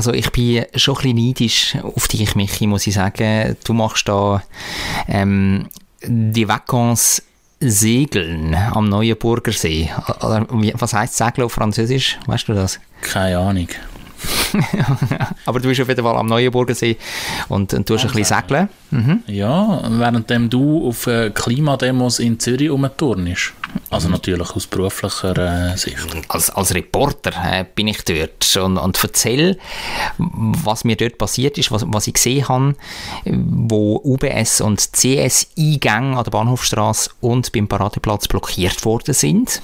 Also ich bin schon ein bisschen neidisch auf dich, Michi, muss ich sagen. Du machst da ähm, die Vacances Segeln am Neuenburgersee. Was heißt Segeln auf Französisch? Weißt du das? Keine Ahnung. Aber du bist auf jeden Fall am Neuenburgersee und, und tust ein bisschen segeln. Mhm. Ja, während du auf äh, Klimademos in Zürich umturnst. Also mhm. natürlich aus beruflicher äh, Sicht. Als, als Reporter äh, bin ich dort und, und erzähle, was mir dort passiert ist, was, was ich gesehen habe, wo UBS und CS-Eingänge an der Bahnhofstraße und beim Paradeplatz blockiert worden sind.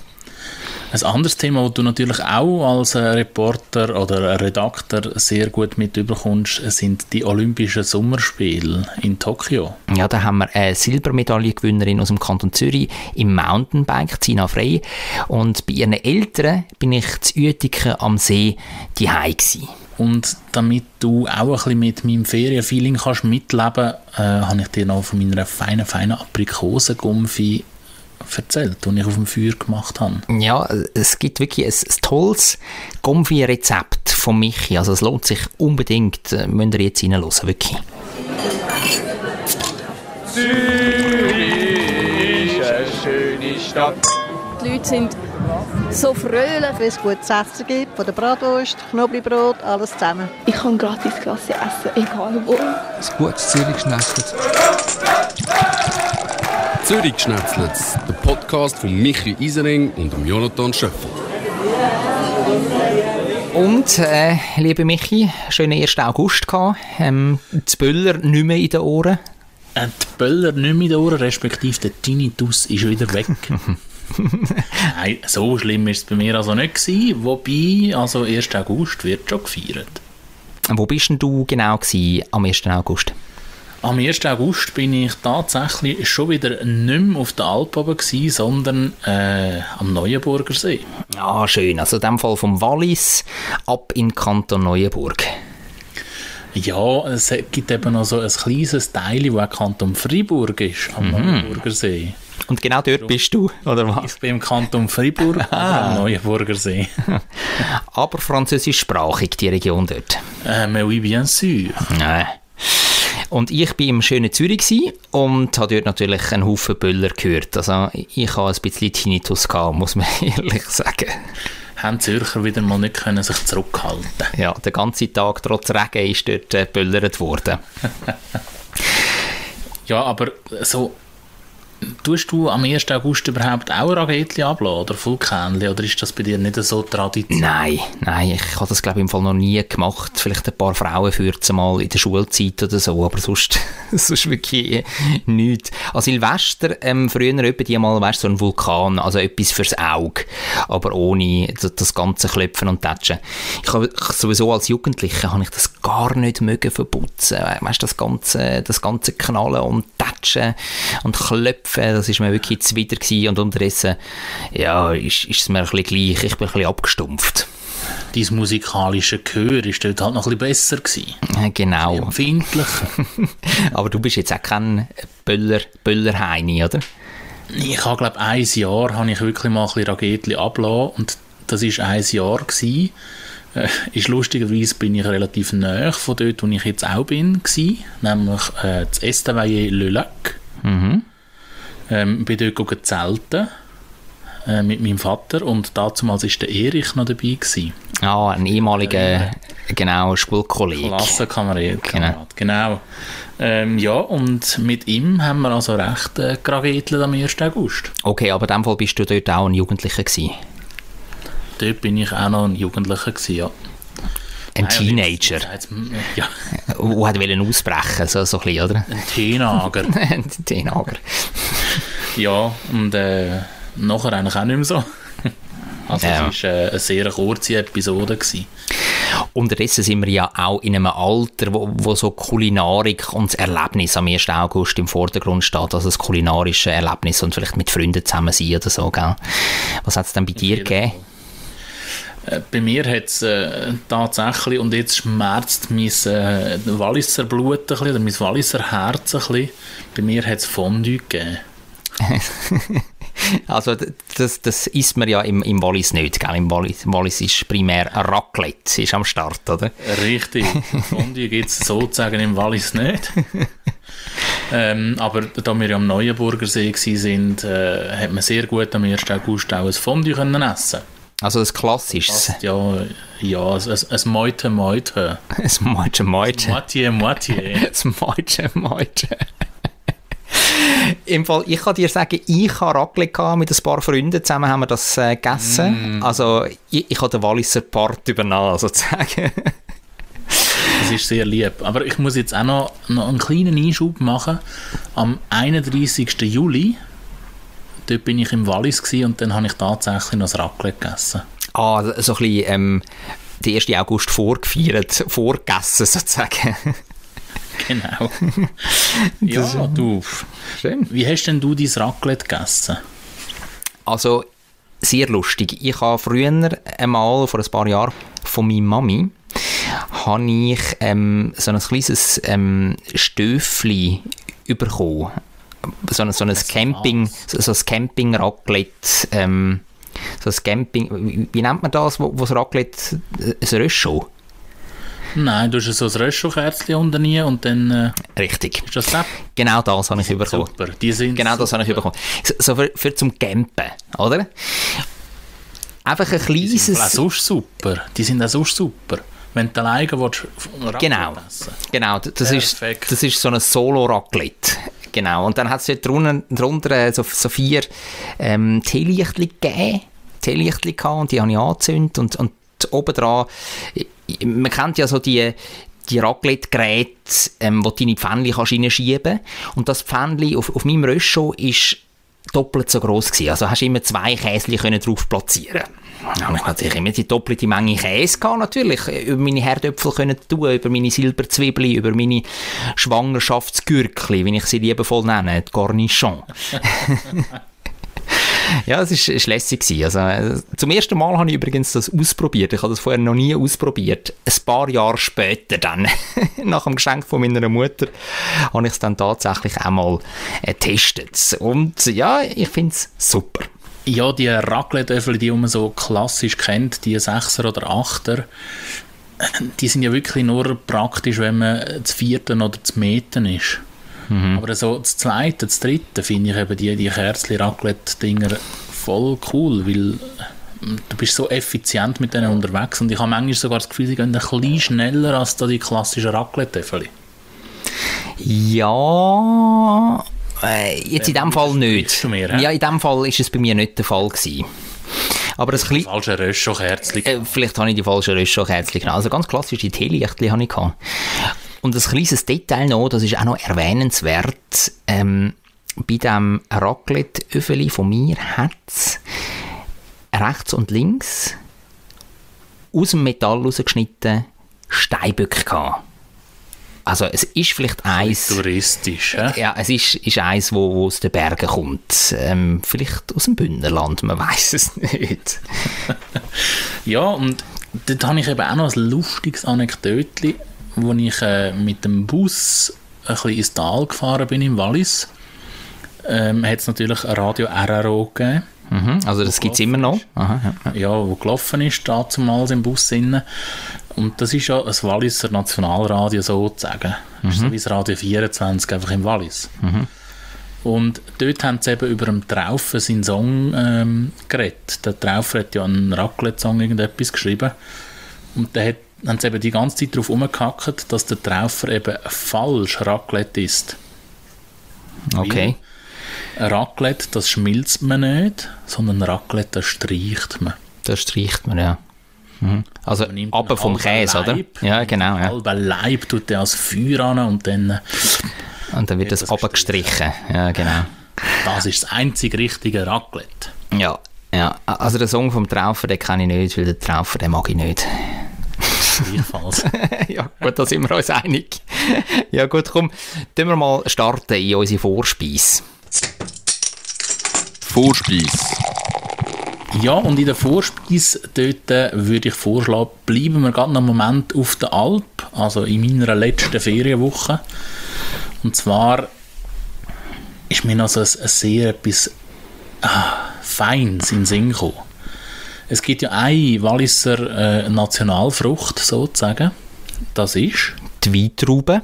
Ein anderes Thema, das du natürlich auch als Reporter oder Redakteur sehr gut mitbekommst, sind die Olympischen Sommerspiele in Tokio. Ja, da haben wir eine Silbermedaillengewinnerin aus dem Kanton Zürich im Mountainbike, Zina Frey. Und bei ihren Eltern bin ich zu Uetiken am See die gsi. Und damit du auch ein bisschen mit meinem Ferienfeeling kannst mitleben, äh, habe ich dir noch von meiner feinen, feinen Aprikosengumpfi erzählt, die ich auf dem Feuer gemacht habe. Ja, es gibt wirklich ein, ein tolles Gomfi-Rezept von Michi. Also es lohnt sich unbedingt, äh, müsst ihr jetzt reinhören, wirklich. Zürich ist eine schöne Stadt. Die Leute sind so fröhlich, wenn es gutes Essen gibt, von der Bratwurst, Knoblauchbrot, alles zusammen. Ich kann gratis Klasse essen, egal wo. Ein gutes Zürich schnetzelt. Zürich Schnetzlitz, der Podcast von Michi Isering und Jonathan Schöffel. Und, äh, liebe Michi, schönen 1. August gehabt. Ähm, die Böller nicht mehr in den Ohren. Äh, die Böller nicht mehr in den Ohren, respektive der Tinnitus ist wieder weg. Nein, so schlimm war es bei mir also nicht gewesen. Wobei, also 1. August wird schon gefeiert. Wo bist denn du genau gewesen, am 1. August? Am 1. August bin ich tatsächlich schon wieder nicht mehr auf der Alp oben gewesen, sondern äh, am Neuenburger See. Ah, schön. Also in dem Fall vom Wallis ab in Kanton Neuenburg. Ja, es gibt eben noch so ein kleines Teil, wo Kanton Freiburg ist, am mhm. Neuenburger See. Und genau dort bist du, oder was? Ich bin im Kanton Freiburg, ah. am Neuenburger See. Aber französischsprachig, die Region dort? Äh, mais oui, bien sûr. Nein. Und ich war im schönen Zürich und habe dort natürlich einen Haufen Böller gehört. Also ich habe ein bisschen Tinnitus gehabt, muss man ehrlich sagen. Haben Zürcher wieder mal nicht können sich zurückhalten Ja, den ganzen Tag trotz Regen ist dort äh, böllert worden. ja, aber so Tust du am 1. August überhaupt auch Ragetli abladen oder Vulkanli oder ist das bei dir nicht so Tradition? Nein, nein, ich habe das glaube ich im Fall noch nie gemacht. Vielleicht ein paar Frauen führen es mal in der Schulzeit oder so, aber sonst, sonst wirklich nichts. An Silvester ähm, früher etwa die mal, weißt, so ein Vulkan, also etwas fürs Auge, aber ohne das ganze Klopfen und Tätschen. Ich habe sowieso als Jugendlicher habe ich das gar nicht mögen verputzen, weißt, das ganze, das ganze Knallen und Tätschen und Köpfe, das ist mir wirklich zuwider gewesen und unterdessen, ja, ist, ist es mir ein bisschen gleich, ich bin ein bisschen abgestumpft. Dein musikalische Gehör ist dort halt noch ein bisschen besser gewesen. Genau. Empfindlich. Aber du bist jetzt auch kein Böller, Böllerheini, oder? Ich habe, glaube ein Jahr habe ich wirklich mal ein bisschen Ragetli abgelassen und das war ein Jahr gewesen. Äh, ist lustigerweise bin ich relativ nahe von dort, wo ich jetzt auch bin, gewesen, nämlich äh, das Estavayer Le Lac. Mhm. Ähm, bin dort zelten äh, mit meinem Vater und damals war der Erich noch dabei. Gewesen. Ah, ein ehemaliger, genau, Schulkollege. Klassenkamerad, genau. genau. Ähm, ja, und mit ihm haben wir also recht äh, gragetelt am 1. August. Okay, aber in dem Fall bist du dort auch ein Jugendlicher gewesen? Dort bin ich auch noch ein Jugendlicher gewesen, ja. Ein Teenager. Ja. Der wollte ausbrechen, so, so ein bisschen, oder? Ein Teenager. ein Teenager. ja, und äh, nachher eigentlich auch nicht mehr so. Also ja. es war äh, eine sehr kurze Episode. Gewesen. Unterdessen sind wir ja auch in einem Alter, wo, wo so Kulinarik und das Erlebnis am 1. August im Vordergrund steht, also das kulinarische Erlebnis und vielleicht mit Freunden zusammen sein oder so. Gell? Was hat es denn bei dir gegeben? Äh, bei mir hat es äh, tatsächlich, und jetzt schmerzt mein äh, Walliser Blut ein bisschen, oder mein Walliser Herz ein bisschen, bei mir hat es Fondue gegeben. Also das, das isst man ja im, im Wallis nicht, gell? Im Wallis, Wallis ist primär ein Raclette, ist am Start, oder? Richtig. Fondue gibt es sozusagen im Wallis nicht. ähm, aber da wir ja am Neuenburger See waren, äh, hat man sehr gut am 1. August auch ein Fondue können essen Also das Klassisches. Ja, ja, ein, ein, ein Meute Meute. Das Meute Meute. Moitié Moitié. Das Meute Meute. Im Fall, ich kann dir sagen, ich habe Raclette gehabt, mit ein paar Freunden zusammen haben wir das äh, gegessen. Also ich, ich habe den Walliser Part übernommen, sozusagen. Das ist sehr lieb. Aber ich muss jetzt auch noch, noch einen kleinen Einschub machen. Am 31. Juli, dort bin ich im Wallis und dann habe ich tatsächlich noch das Raclette gegessen. ah, so ein bisschen ähm, den 1. August vorgefeiert, vorgegessen sozusagen. Genau. ja, du. Schön. Wie hast denn du dein Raclette gegessen? Also, sehr lustig. Ich habe früher einmal, vor ein paar Jahren, von meiner Mami, habe ich ähm, so ein kleines ähm, Stöfli bekommen. So ein, so ein Camping, so, ein Camping-Raclette, ähm, so ein Camping, wie, wie nennt man das, wo, wo das Raclette, äh, ein Röscho? Nein, du hast so ein Röschokerzchen unten rein und dann äh, Richtig. ist das das? Genau das habe ich bekommen. Super. Die sind Genau das habe ich bekommen. So, so für, für zum Campen, oder? Einfach ein Die sind auch kleines... sonst super. Die sind auch sonst super. Wenn du alleine willst, Raclette Genau. essen. Genau, das ist, das ist so ein Solo-Raclette. Genau, und dann hat es dort drunter, äh, so, so vier ähm, Teelichtchen gegeben. Teelichtchen gehabt und die habe ich angezündet und, und obendran, i- man kennt ja so die, die Raclette-Geräte, ähm, wo du deine Pfännchen kannst reinschieben Und das Pfännchen auf, auf meinem Röscho ist doppelt so groß gewesen. Also hast du immer zwei Käschen drauf platzieren. Ja, ich natürlich immer die doppelte Menge Käse gehabt, natürlich. Über meine Herdöpfel können tun, über meine Silberzwiebeln, über meine Schwangerschaftsgürkli, wie ich sie liebevoll nenne, die Cornichon. Ja, es war lässig. Also, äh, zum ersten Mal habe ich übrigens das ausprobiert. Ich habe das vorher noch nie ausprobiert. Ein paar Jahre später dann, nach dem Geschenk von meiner Mutter, habe ich es dann tatsächlich einmal äh, getestet. Und ja, ich finde es super. Ja, die Raclette-Öffel, die man so klassisch kennt, die Sechser oder Achter, die sind ja wirklich nur praktisch, wenn man das Vierte oder das Meten ist. Aber so das Zweite, das Dritte finde ich eben die, die Kerzli-Raclette-Dinger voll cool, weil du bist so effizient mit denen unterwegs und ich habe manchmal sogar das Gefühl, sie gehen ein bisschen schneller als da die klassischen Raclette-Öffel. Ja, äh, jetzt in dem Fall nicht. mehr, ja, in dem Fall ist es bei mir nicht der Fall gewesen. Aber das kleine Falsche Röschokerzli. Äh, vielleicht habe ich die falschen Röstschokherzchen genommen. Also ganz klassische Teelichtchen habe ich gehabt. Und ein kleines Detail noch, das ist auch noch erwähnenswert. Ähm, bei diesem Raclette-Öffeli von mir hat es rechts und links aus dem Metall rausgeschnitten Steinböcke gehabt. Also es ist vielleicht eins... Touristisch, hä? Ja, es ist, ist eins, wo, wo aus den Bergen kommt. Ähm, vielleicht aus dem Bündnerland, man weiß es nicht. Ja, und dort habe ich eben auch noch ein lustiges Anekdötchen, wo ich äh, mit dem Bus ein bisschen ins Tal gefahren bin im Wallis. Ähm, hat es natürlich ein Radio RRO gegeben, Mhm, also das gibt es immer noch. Aha, ja. ja, wo gelaufen ist, damals im Bus innen. Und das ist ja ein Walliser Nationalradio sozusagen. Das ist so wie das Radio 24, einfach im Wallis. Und dort haben sie eben über den Traufen seinen Song ähm, geredet. Der Traufer hat ja einen Raclette-Song irgendetwas geschrieben. Und da hat, haben sie eben die ganze Zeit darauf rumgehackt, dass der Traufer eben falsch Raclette ist. Okay. Ein Raclette, das schmilzt man nicht, sondern Raclette, das streicht man. Das streicht man, ja. Mhm. Also einen vom Käse, oder? Ja, genau. Ja. Halber Leib tut er als Feuer an und dann, äh, Und dann wird das das abgestrichen. Ja, genau. das ist das einzig richtige Raclette. Ja, ja. Also den Song vom Traufer, den kenne ich nicht, weil den Traufer, den mag ich nicht. Gleichfalls. ja, gut, da sind wir uns einig. ja gut, komm, tun wir mal starten in unsere Vorspeise. Vorspeis. Ja, und in der Vorspeise dort äh, würde ich vorschlagen, bleiben wir gerade noch einen Moment auf der Alp, also in meiner letzten Ferienwoche. Und zwar ist mir noch so ein, ein sehr etwas Feins in den Sinn gekommen. Es gibt ja eine Walliser äh, Nationalfrucht, sozusagen. Das ist... Die Weintraube.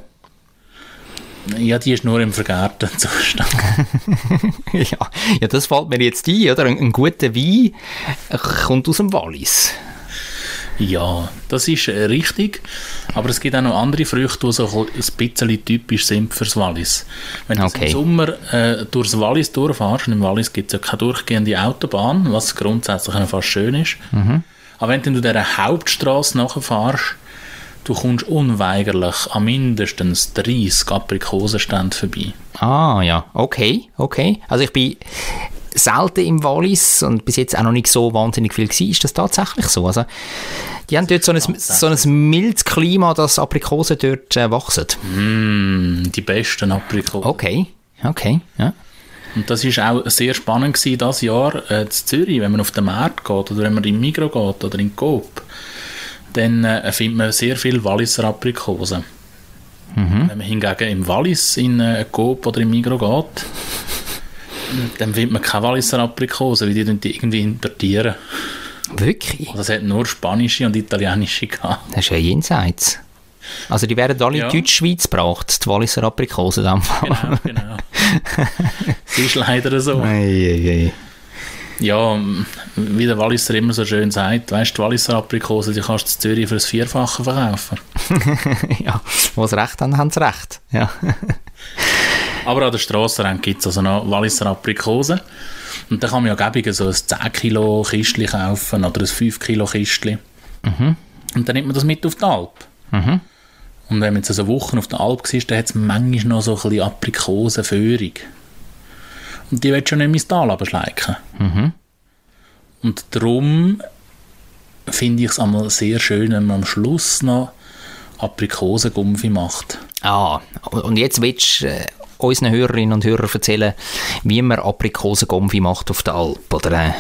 Ja, die ist nur im vergärten Zustand. ja, ja, das fällt mir jetzt ein, oder? Ein, ein guter Wein kommt aus dem Wallis. Ja, das ist äh, richtig. Aber es gibt auch noch andere Früchte, die so ein bisschen typisch sind fürs Wallis. Wenn du Okay. im Sommer äh, durchs Wallis durchfährst, und im Wallis gibt es ja keine durchgehende Autobahn, was grundsätzlich fast schön ist. Aber wenn du dieser Hauptstraße nachfährst, du kommst unweigerlich an mindestens 30 Aprikosenständen vorbei. Ah, ja, okay, okay. Also ich bin selten im Wallis und bis jetzt auch noch nicht so wahnsinnig viel gewesen. Ist das tatsächlich so? Also, die haben dort so ein, so ein mildes Klima, dass Aprikosen dort äh, wachsen. Mm, die besten Aprikosen. Okay, okay, ja. Und das ist auch sehr spannend gewesen, das Jahr äh, in Zürich, wenn man auf den Markt geht oder wenn man in Migros geht oder in Coop, dann äh, findet man sehr viel Walliser Aprikosen. Wenn man hingegen im Wallis in äh, Coop oder in Migros geht, dann findet man keine Walliser Aprikosen, weil die, die irgendwie importieren. Wirklich? Das hat nur spanische und italienische gehabt. Das ist ja jenseits. Also die werden alle Ja. in Deutschschweiz gebraucht, die Walliser Aprikosen. in dem Fall. Genau, genau. das ist leider so. Ei, ei, ei. Ja, wie der Walliser immer so schön sagt, weißt du, Walliser Aprikose, die kannst du in Zürich für das Vierfache verkaufen. ja, wo sie recht haben, haben sie recht. Ja. Aber an der Strassenrand gibt es also noch Walliser Aprikose. Und da kann man ja gäbig so ein 10 Kilo Kistchen kaufen oder ein 5 Kilo Kistchen. Und dann nimmt man das mit auf die Alp. Und wenn man jetzt also Wochen auf der Alp war, dann hat es manchmal noch so ein bisschen Aprikosenführung. Und die willst du schon nicht ins Tal abschleichen. Und darum finde ich es einmal sehr schön, wenn man am Schluss noch Aprikosengumpfi macht. Ah, und jetzt willst du äh, unseren Hörerinnen und Hörern erzählen, wie man Aprikosengomfi macht auf der Alp, oder? Äh,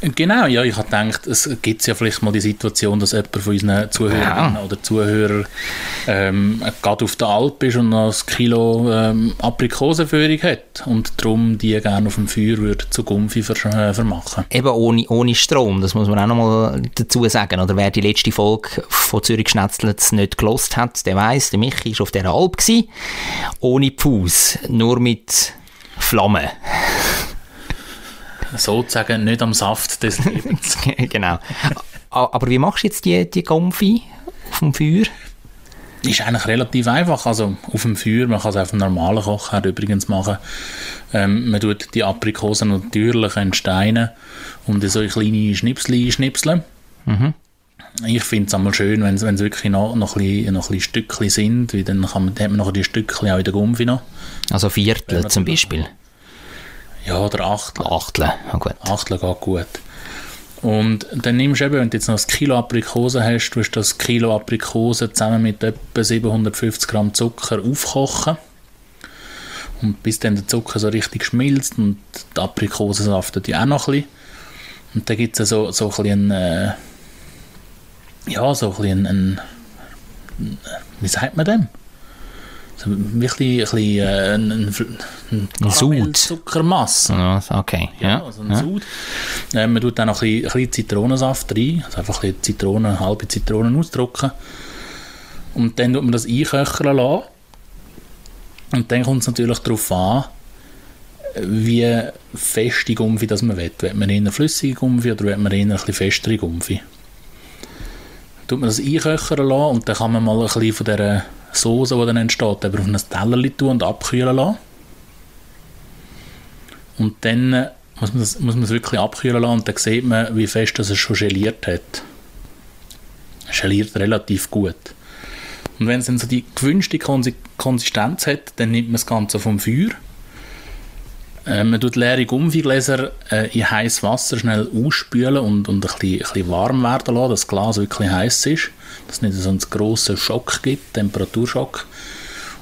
Genau, ja, ich habe gedacht, es gibt ja vielleicht mal die Situation, dass jemand von unseren Zuhörern Ja. oder Zuhörern ähm, gerade auf der Alp ist und noch ein Kilo ähm, Aprikosenführung hat und darum die gerne auf dem Feuer würde zu Gumpfi ver äh, vermachen. eben ohne, ohne Strom, das muss man auch nochmal dazu sagen. Oder wer die letzte Folge von Zürich Schnetzlitz nicht gelost hat, der weiß, der Michi war auf dieser Alp, gewesen, ohne Pfuß, nur mit Flammen. Sozusagen nicht am Saft des Lebens. genau. Aber wie machst du jetzt die, die Gomfi auf dem Feuer? ist eigentlich relativ einfach. Also auf dem Feuer, man kann es auf dem normalen Kochherd übrigens machen. Ähm, man tut die Aprikosen natürlich entsteinen und in so kleine Schnipsel schnipseln. Ich finde es einmal schön, wenn es wirklich noch, noch, ein bisschen, noch ein bisschen Stückchen sind, weil dann kann man, dann hat man noch die Stückchen auch in der Gumpfi noch. Also Viertel zum. Beispiel. Ja, oder Achtel. Achtel, ah, gut. Achtel geht gut. Und dann nimmst du eben, wenn du jetzt noch ein Kilo Aprikose hast, du das Kilo Aprikose zusammen mit etwa 750 Gramm Zucker aufkochen. Und bis dann der Zucker so richtig schmilzt und die Aprikose saftet ja auch noch ein bisschen. Und dann gibt es so, so ein bisschen, äh, ja, so ein bisschen, ein, wie sagt man dem? So wirklich ein bisschen, äh, ein, ein, ein Ein Sud. Karamellzuckermasse. Ja, okay. Ja. Ja, also ein Sud. Äh, man tut dann noch ein bisschen, ein Zitronensaft rein, also einfach ein Zitronen, halbe Zitronen ausdrücken. Und dann tut man das einköcheln lassen. Und dann kommt es natürlich darauf an, wie fest die Gumpfi das man will. Will man eher flüssige Gumpfi oder will man eher ein bisschen festere Gumpfi? Tut man das einköcheln lassen und dann kann man mal ein bisschen von dieser Soße, die dann entsteht, eben auf ein Tellerchen tun und abkühlen lassen. Und dann äh, muss man, das, muss man es wirklich abkühlen lassen und dann sieht man, wie fest das es schon geliert hat. Es geliert relativ gut. Und wenn es dann so die gewünschte Konsi Konsistenz hat, dann nimmt man das Ganze vom Feuer. Äh, man tut leere Gummigläser äh, in heißes Wasser schnell ausspülen und, und ein, bisschen, ein bisschen warm werden lassen, dass das Glas wirklich heiß ist. Dass es nicht so einen grossen Schock gibt, Temperaturschock.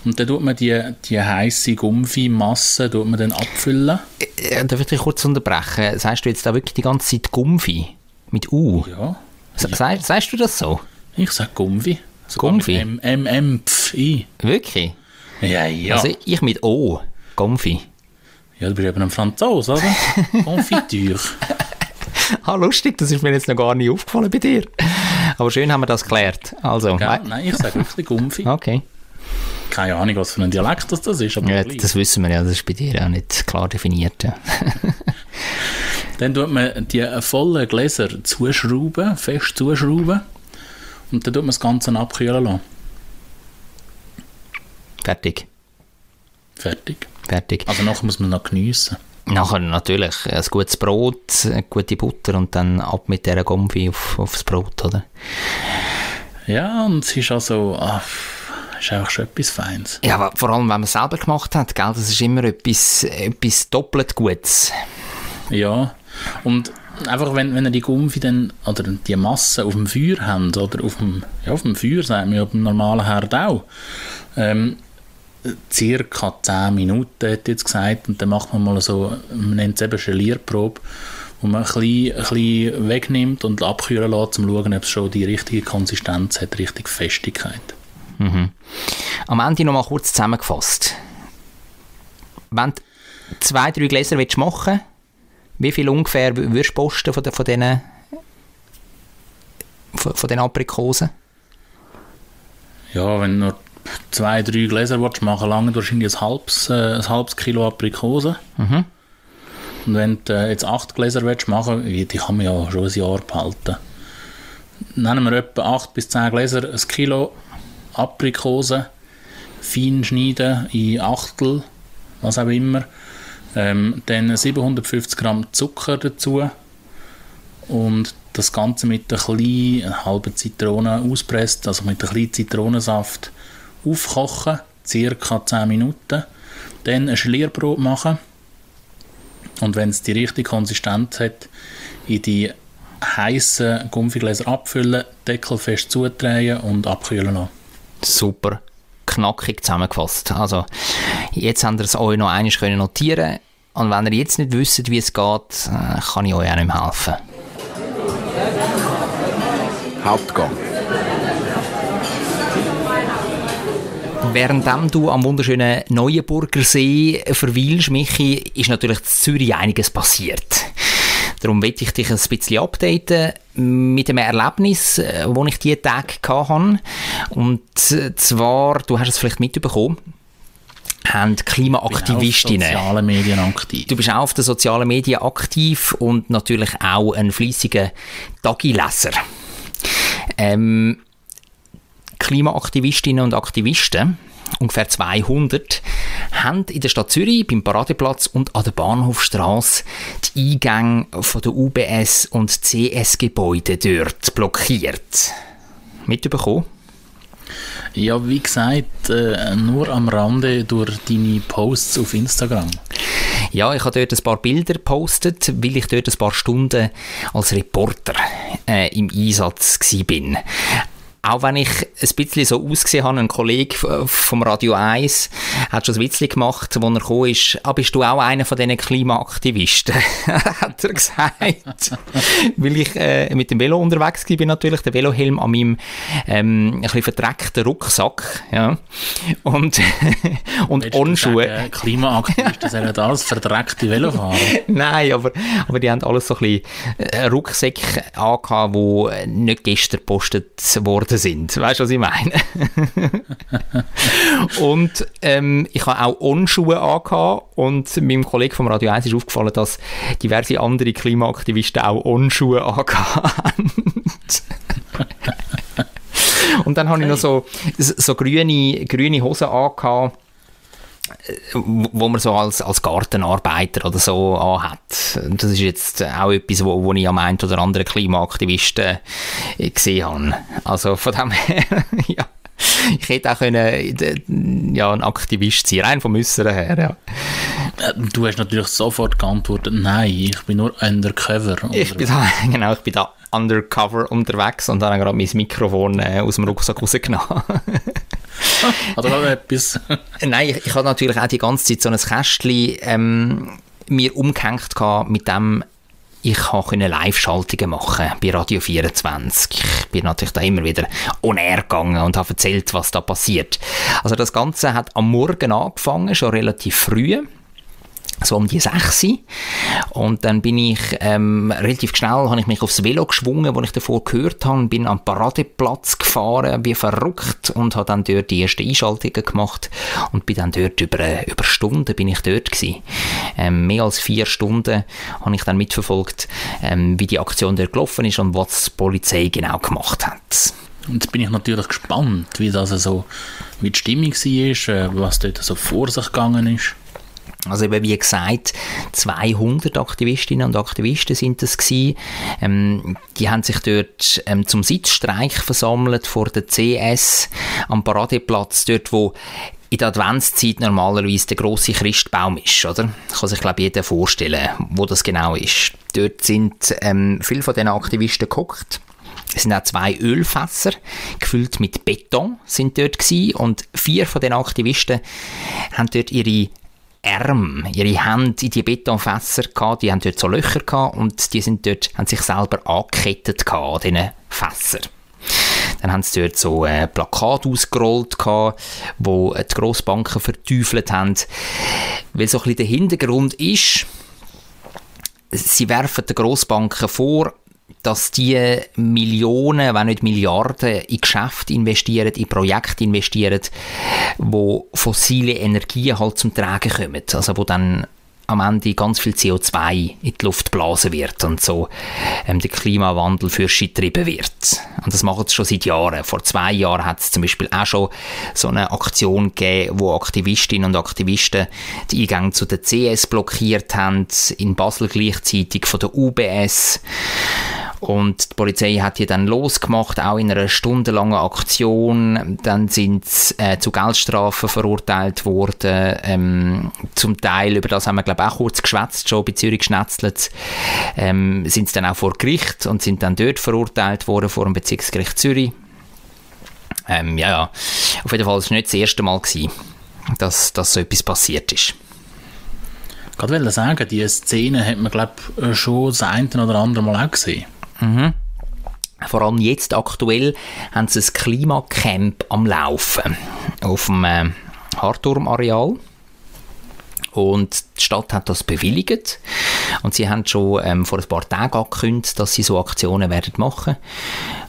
Und dann tut man die, die heiße Gumpfi-Masse tut man dann abfüllen. Äh, Darf ich dich kurz unterbrechen? Sagst du jetzt da wirklich die ganze Zeit Gumfi? Mit U? Ja, Sa- Sagst, sagst du das so? ich sag Gumpfi. Sogar Gumpfi? M, M, M, Pf, I. Wirklich? Ja, ja. Also ich mit O. Gomfi. Ja, du bist eben ein Franzose, oder? Konfitüre. ah, lustig, das ist mir jetzt noch gar nicht aufgefallen bei dir. Aber schön haben wir das geklärt. Also, Gell? Nein, ich sage wirklich Gumpfi. okay. Keine Ahnung, was für ein Dialekt das, das ist, aber Ja, das wissen wir ja, das ist bei dir auch nicht klar definiert. Ja. Dann tut man die vollen Gläser zuschrauben, fest zuschrauben. Und dann tut man das Ganze abkühlen lassen. Fertig. Fertig. Fertig. Also nachher muss man noch geniessen. Nachher natürlich ein gutes Brot, eine gute Butter und dann ab mit dieser Gombi auf, aufs Brot, oder? Ja, und es ist also, ah, ist einfach schon etwas Feines. Ja, aber vor allem, wenn man es selber gemacht hat, gell, das ist immer etwas, etwas doppelt Gutes. Ja, und einfach, wenn, wenn ihr die Gumpfi dann, oder die Masse auf dem Feuer habt, oder auf dem, ja, auf dem Feuer, sagt man ja, auf dem normalen Herd auch, ähm, circa 10 Minuten, ich jetzt gesagt, und dann macht man mal so, man nennt es eben Gelierprobe, wo man ein bisschen, ein bisschen wegnimmt und abkühlen lässt, um zu schauen, ob es schon die richtige Konsistenz hat, die richtige Festigkeit. Am Ende noch mal kurz zusammengefasst. Wenn du zwei, drei Gläser willst machen wie viel ungefähr würdest du posten von, von diesen von, von den Aprikosen? Ja, wenn du nur zwei, drei Gläser willst machen lange wahrscheinlich ein halbes, äh, ein halbes Kilo Aprikosen. Mhm. Und wenn du äh, jetzt acht Gläser willst machen die kann man ja schon ein Jahr behalten. Nehmen wir etwa acht bis zehn Gläser, ein Kilo Aprikosen, fein schneiden in Achtel, was auch immer. Ähm, dann 750 Gramm Zucker dazu und das Ganze mit einer kleinen einer halben Zitrone auspresst, also mit einem kleinen Zitronensaft aufkochen, circa 10 Minuten. Dann ein Schlierbrot machen und wenn es die richtige Konsistenz hat, in die heißen Gumpfigläser abfüllen, Deckel fest zudrehen und abkühlen lassen. Super knackig zusammengefasst. Also, jetzt habt ihr es euch noch einmal können notieren und wenn ihr jetzt nicht wisst, wie es geht, äh, kann ich euch auch nicht mehr helfen. Hauptgang. Währenddem du am wunderschönen Neuenburger See verweilst, Michi, ist natürlich in Zürich einiges passiert. Darum will ich dich ein bisschen updaten mit einem Erlebnis, das ich diese Tage hatte. Und äh, zwar, du hast es vielleicht mitbekommen, haben Klimaaktivistinnen... Sozialen Medien aktiv. Du bist auch auf den sozialen Medien aktiv und natürlich auch ein fleissiger Tagileser. Ähm, Klimaaktivistinnen und Aktivisten, ungefähr 200, haben in der Stadt Zürich beim Paradeplatz und an der Bahnhofstrasse die Eingänge von der UBS und CS-Gebäude dort blockiert. Mitbekommen? Ja, wie gesagt, äh, nur am Rande durch deine Posts auf Instagram. Ja, ich habe dort ein paar Bilder gepostet, weil ich dort ein paar Stunden als Reporter äh, im Einsatz war. Auch wenn ich ein bisschen so ausgesehen habe, ein Kollege vom Radio 1 hat schon ein Witzchen gemacht, wo er gekommen ist, ah, bist du auch einer von diesen Klimaaktivisten? hat er gesagt. Weil ich äh, mit dem Velo unterwegs war, bin natürlich, der Velohelm an meinem ähm, ein bisschen verdreckten Rucksack, ja. Und, und Onschuhe. sagen, Klimaaktivisten sind das verdreckte Velofahrer. Nein, aber, aber die haben alles so ein bisschen äh, Rucksäcke angehabt, die nicht gestern gepostet worden sind. Weißt du, was ich meine? und ähm, ich habe auch On-Schuhe angehabt und meinem Kollegen vom Radio 1 ist aufgefallen, dass diverse andere Klimaaktivisten auch On-Schuhe angehabt haben. Und dann habe ich noch so, so grüne, grüne Hosen angehabt, wo wo man so als, als Gartenarbeiter oder so anhat. Das ist jetzt auch etwas, wo, wo ich am einen oder anderen Klimaaktivisten äh, gesehen habe. Also von dem her, ja. Ich hätte auch können, äh, ja, ein Aktivist sein, rein vom Äußeren her, ja. Äh, Du hast natürlich sofort geantwortet, nein, ich bin nur undercover. Ich bin da, genau, ich bin da undercover unterwegs und dann habe ich gerade mein Mikrofon äh, aus dem Rucksack rausgenommen. Oder noch etwas? Nein, ich, ich habe natürlich auch die ganze Zeit so ein Kästchen ähm, mir umgehängt mit dem ich konnte Live-Schaltungen machen bei Radio 24. Ich bin natürlich da immer wieder on gegangen und habe erzählt, was da passiert. Also das Ganze hat am Morgen angefangen, schon relativ früh. So um die 6 und dann bin ich ähm, relativ schnell habe ich mich aufs Velo geschwungen, wo ich davor gehört habe, bin am Paradeplatz gefahren, wie verrückt und habe dann dort die ersten Einschaltungen gemacht und bin dann dort über, über Stunden bin ich dort gewesen. Ähm, mehr als vier Stunden habe ich dann mitverfolgt, ähm, wie die Aktion dort gelaufen ist und was die Polizei genau gemacht hat. Jetzt bin ich natürlich gespannt, wie das also, wie die Stimmung war, äh, was dort so vor sich gegangen ist. Also eben, wie gesagt, 200 Aktivistinnen und Aktivisten sind das gewesen. Ähm, die haben sich dort ähm, zum Sitzstreich versammelt vor der CS am Paradeplatz, dort wo in der Adventszeit normalerweise der große Christbaum ist, oder? Kann sich glaube jeder vorstellen, wo das genau ist. Dort sind ähm, viele von den Aktivisten geguckt. Es sind auch zwei Ölfässer gefüllt mit Beton sind dort gewesen und vier von den Aktivisten haben dort ihre Arme, ihre Hände in die Betonfässer gehabt, die haben dort so Löcher gehabt und die sind dort, haben sich selber angekettet an diesen Fässern. Dann haben sie dort so ein Plakat ausgerollt, gehabt, wo die Grossbanken verteufelt haben. Weil so ein bisschen der Hintergrund ist, sie werfen den Grossbanken vor, dass die Millionen, wenn nicht Milliarden in Geschäfte investieren, in Projekte investieren, wo fossile Energien halt zum Tragen kommen. Also wo dann am Ende ganz viel CO2 in die Luft blasen wird und so ähm, der Klimawandel für getrieben wird. Und das machen sie schon seit Jahren. Vor zwei Jahren hat es zum Beispiel auch schon so eine Aktion gegeben, wo Aktivistinnen und Aktivisten die Eingänge zu der CS blockiert haben, in Basel gleichzeitig von der UBS. Und die Polizei hat die dann losgemacht, auch in einer stundenlangen Aktion. Dann sind sie äh, zu Geldstrafen verurteilt worden. Ähm, zum Teil, über das haben wir glaube ich auch kurz geschwätzt, schon bei Zürich Schnetzlitz, ähm, sind sie dann auch vor Gericht und sind dann dort verurteilt worden, vor dem Bezirksgericht Zürich. Ähm, ja, ja, auf jeden Fall war es nicht das erste Mal, gewesen, dass, dass so etwas passiert ist. Ich wollte sagen, diese Szene hat man, glaube schon das eine oder andere Mal auch gesehen. Mhm. Vor allem jetzt aktuell haben sie ein Klimacamp am Laufen auf dem äh, Harturm-Areal. Und die Stadt hat das bewilligt. Und sie haben schon ähm, vor ein paar Tagen angekündigt, dass sie so Aktionen werden machen.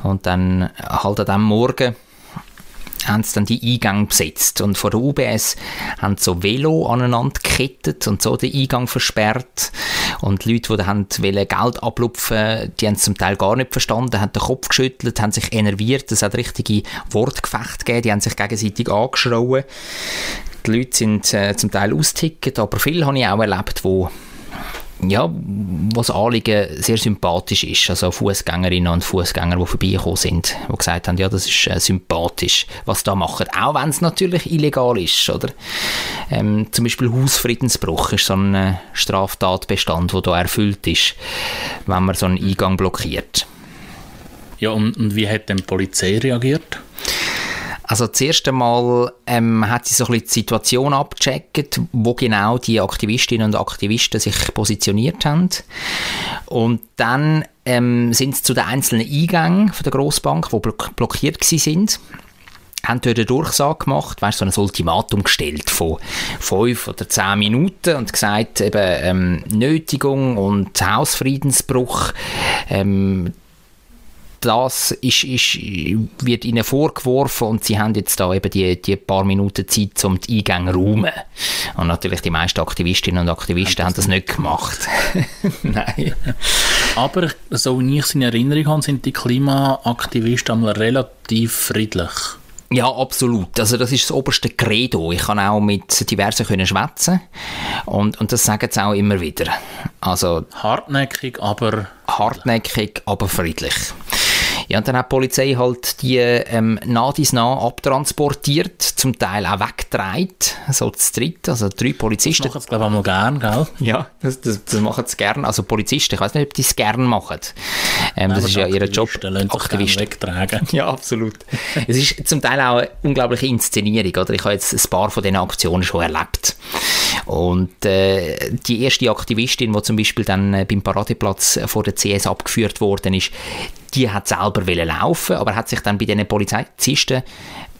Und dann halt an diesem Morgen haben sie dann die Eingänge besetzt. Und vor der UBS haben sie so Velo aneinander gekettet und so den Eingang versperrt. Und Leute, die dann Geld ablupfen die haben es zum Teil gar nicht verstanden, haben den Kopf geschüttelt, haben sich enerviert. Es hat richtige Wortgefechte gegeben, die haben sich gegenseitig angeschrauen. Die Leute sind äh, zum Teil austicket, aber viele habe ich auch erlebt, die ja, was Anliegen sehr sympathisch ist. Also Fußgängerinnen und Fußgänger, die vorbeigekommen sind, die gesagt haben, ja, das ist äh, sympathisch, was da machen. Auch wenn es natürlich illegal ist, oder? Ähm, zum Beispiel Hausfriedensbruch ist so ein äh, Straftatbestand, der da erfüllt ist, wenn man so einen Eingang blockiert. Ja, und, und wie hat denn die Polizei reagiert? Also das erste Mal ähm, hat sie so ein bisschen die Situation abgecheckt, wo genau die Aktivistinnen und Aktivisten sich positioniert haben. Und dann ähm, sind sie zu den einzelnen Eingängen von der Grossbank, die block blockiert sind haben dort eine Durchsage gemacht, weißt, so ein Ultimatum gestellt von fünf oder zehn Minuten und gesagt, eben, ähm, Nötigung und Hausfriedensbruch, ähm, das ist, ist, wird ihnen vorgeworfen und sie haben jetzt da eben die, die paar Minuten Zeit, um die Eingänge zu räumen. Und natürlich die meisten Aktivistinnen und Aktivisten haben das nicht gemacht. Nein. Aber so wie ich es in Erinnerung habe, sind die Klimaaktivisten relativ friedlich. Ja, absolut. Also das ist das oberste Credo. Ich kann auch mit diversen können schwätzen und, und das sagen sie auch immer wieder. Also hartnäckig, aber hartnäckig, aber friedlich. Ja, und dann hat die Polizei halt die ähm, nah dies nah abtransportiert, zum Teil auch weggetragen, so zu dritt, also drei Polizisten. Das machen sie, glaube ich, auch mal gern, gell? Ja, das, das, das machen sie gern, also Polizisten, ich weiß nicht, ob die es gern machen. Ähm, das ist ja ihr Job. Aktivisten. wegtragen. Ja, absolut. es ist zum Teil auch eine unglaubliche Inszenierung, oder? Ich habe jetzt ein paar von diesen Aktionen schon erlebt. Und äh, die erste Aktivistin, die zum Beispiel dann äh, beim Paradeplatz vor der CS abgeführt worden ist, die hat selber laufen aber hat sich dann bei diesen Polizisten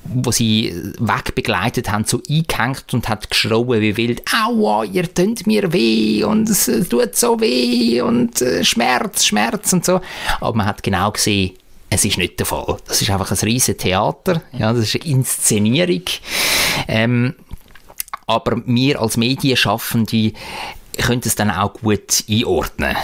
wo sie wegbegleitet haben, so eingehängt und hat geschrauen wie wild, aua, ihr tönt mir weh und es äh, tut so weh und äh, Schmerz, Schmerz und so. Aber man hat genau gesehen, es ist nicht der Fall. Das ist einfach ein riesen Theater, ja, das ist eine Inszenierung. Ähm, aber wir als Medienschaffende können es dann auch gut einordnen.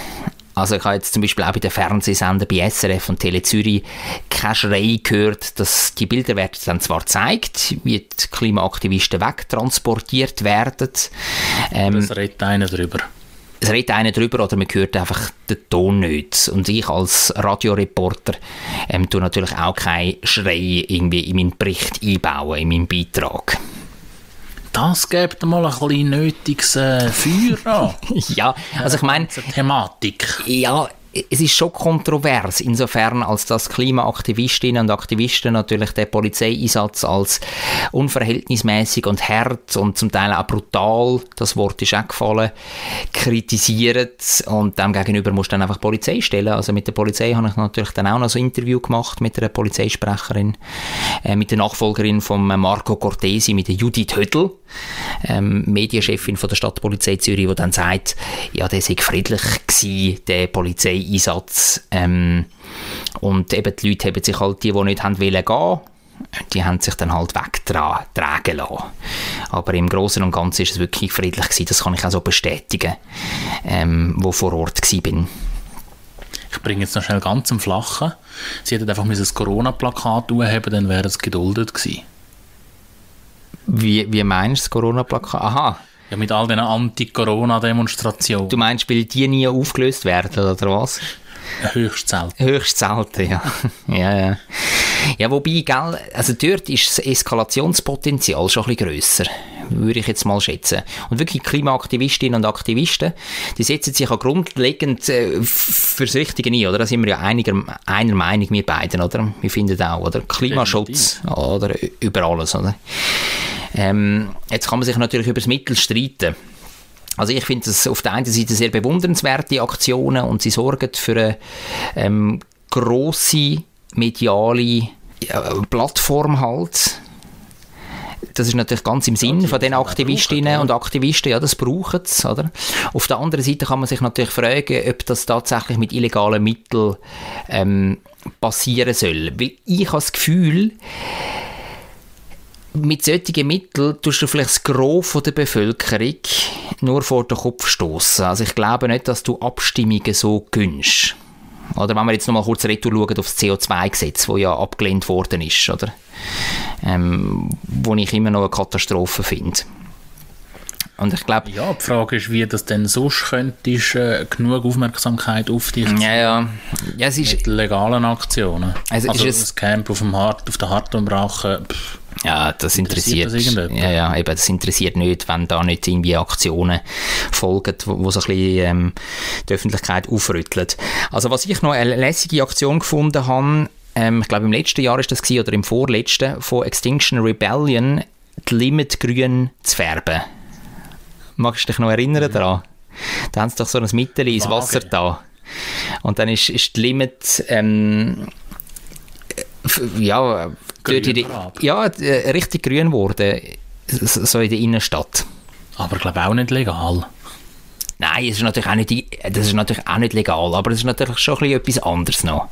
Also ich habe jetzt zum Beispiel auch bei den Fernsehsendern bei SRF und Tele Zürich kein Schrei gehört, dass die Bilder werden dann zwar gezeigt, wie die Klimaaktivisten wegtransportiert werden. Ähm, das redet einer drüber. Es redet einer drüber oder man hört einfach den Ton nicht. Und ich als Radioreporter ähm, tue natürlich auch keinen Schrei irgendwie in meinen Bericht einbauen, in meinen Beitrag das gibt mal ein bisschen nötiges äh, Feuer an. ja, also ich meine... Thematik. Ja, es ist schon kontrovers, insofern als dass Klimaaktivistinnen und Aktivisten natürlich den Polizeieinsatz als unverhältnismäßig und hart und zum Teil auch brutal, das Wort ist auch gefallen, kritisieren und dem gegenüber muss dann einfach Polizei stellen. Also mit der Polizei habe ich natürlich dann auch noch so ein Interview gemacht mit einer Polizeisprecherin, äh, mit der Nachfolgerin von Marco Cortesi, mit der Judith Hödel, ähm, Medienchefin von der Stadtpolizei Zürich, die dann sagt, ja, der sei friedlich gewesen, der Polizeieinsatz. Ähm, und eben die Leute haben sich halt, die, die nicht haben wollen gehen, die haben sich dann halt wegtragen lassen. Aber im Großen und Ganzen ist es wirklich friedlich gewesen, das kann ich auch so bestätigen, ähm, wo vor Ort war. Ich bringe jetzt noch schnell ganz am Flachen. Sie hätten einfach ein Corona-Plakat haben, dann wäre es geduldet gewesen. Wie, wie meinst du das Corona-Plakat? Aha. Ja, mit all den Anti-Corona-Demonstrationen. Du meinst, weil die nie aufgelöst werden, oder was? Höchst selten. Höchst selten, ja. ja, ja. Ja, wobei, gell, also dort ist das Eskalationspotenzial schon ein bisschen grösser, würde ich jetzt mal schätzen. Und wirklich Klimaaktivistinnen und Aktivisten, die setzen sich auch grundlegend äh, fürs Richtige ein, oder? Da sind wir ja einiger, einer Meinung, wir beiden, oder? Wir finden auch, oder? Klimaschutz, oder? Über alles, oder? Ähm, jetzt kann man sich natürlich über das Mittel streiten. Also ich finde es auf der einen Seite sehr bewundernswerte Aktionen und sie sorgen für eine ähm, grosse mediale ja, Plattform halt. Das ist natürlich ganz im Sinn ja, von den Aktivistinnen und Aktivisten, ja, das brauchen sie, oder? Auf der anderen Seite kann man sich natürlich fragen, ob das tatsächlich mit illegalen Mitteln ähm, passieren soll. Weil ich habe das Gefühl, mit solchen Mitteln tust du vielleicht das Gros der Bevölkerung nur vor den Kopf stoßen. Also ich glaube nicht, dass du Abstimmungen so gönnst. Oder wenn wir jetzt nochmal kurz retour schauen auf das CO2-Gesetz, das ja abgelehnt worden ist, oder? Ähm, wo ich immer noch eine Katastrophe finde. Und ich glaube... Ja, die Frage ist, wie das denn sonst könntest, äh, genug Aufmerksamkeit auf dich ja, ja. ja es ist, mit legalen Aktionen. Also, also ist das Camp auf, dem Hart, auf der Hartumbrache, ja, das interessiert, interessiert das ja, ja, eben, das interessiert nicht, wenn da nicht irgendwie Aktionen folgen, wo, wo so ein bisschen ähm, die Öffentlichkeit aufrütteln. Also was ich noch eine lässige Aktion gefunden habe, ähm, ich glaube im letzten Jahr ist das gewesen, oder im vorletzten, von Extinction Rebellion, die Limit grün zu färben. Magst du dich noch erinnern mhm. daran? Da haben sie doch so ein Mittel ins Wasser da. Und dann ist, ist die Limit, ähm, ja, die, ja, äh, richtig grün geworden, so in der Innenstadt. Aber ich glaube auch nicht legal. Nein, es ist natürlich auch nicht, das ist natürlich auch nicht legal, aber es ist natürlich schon ein etwas anderes noch.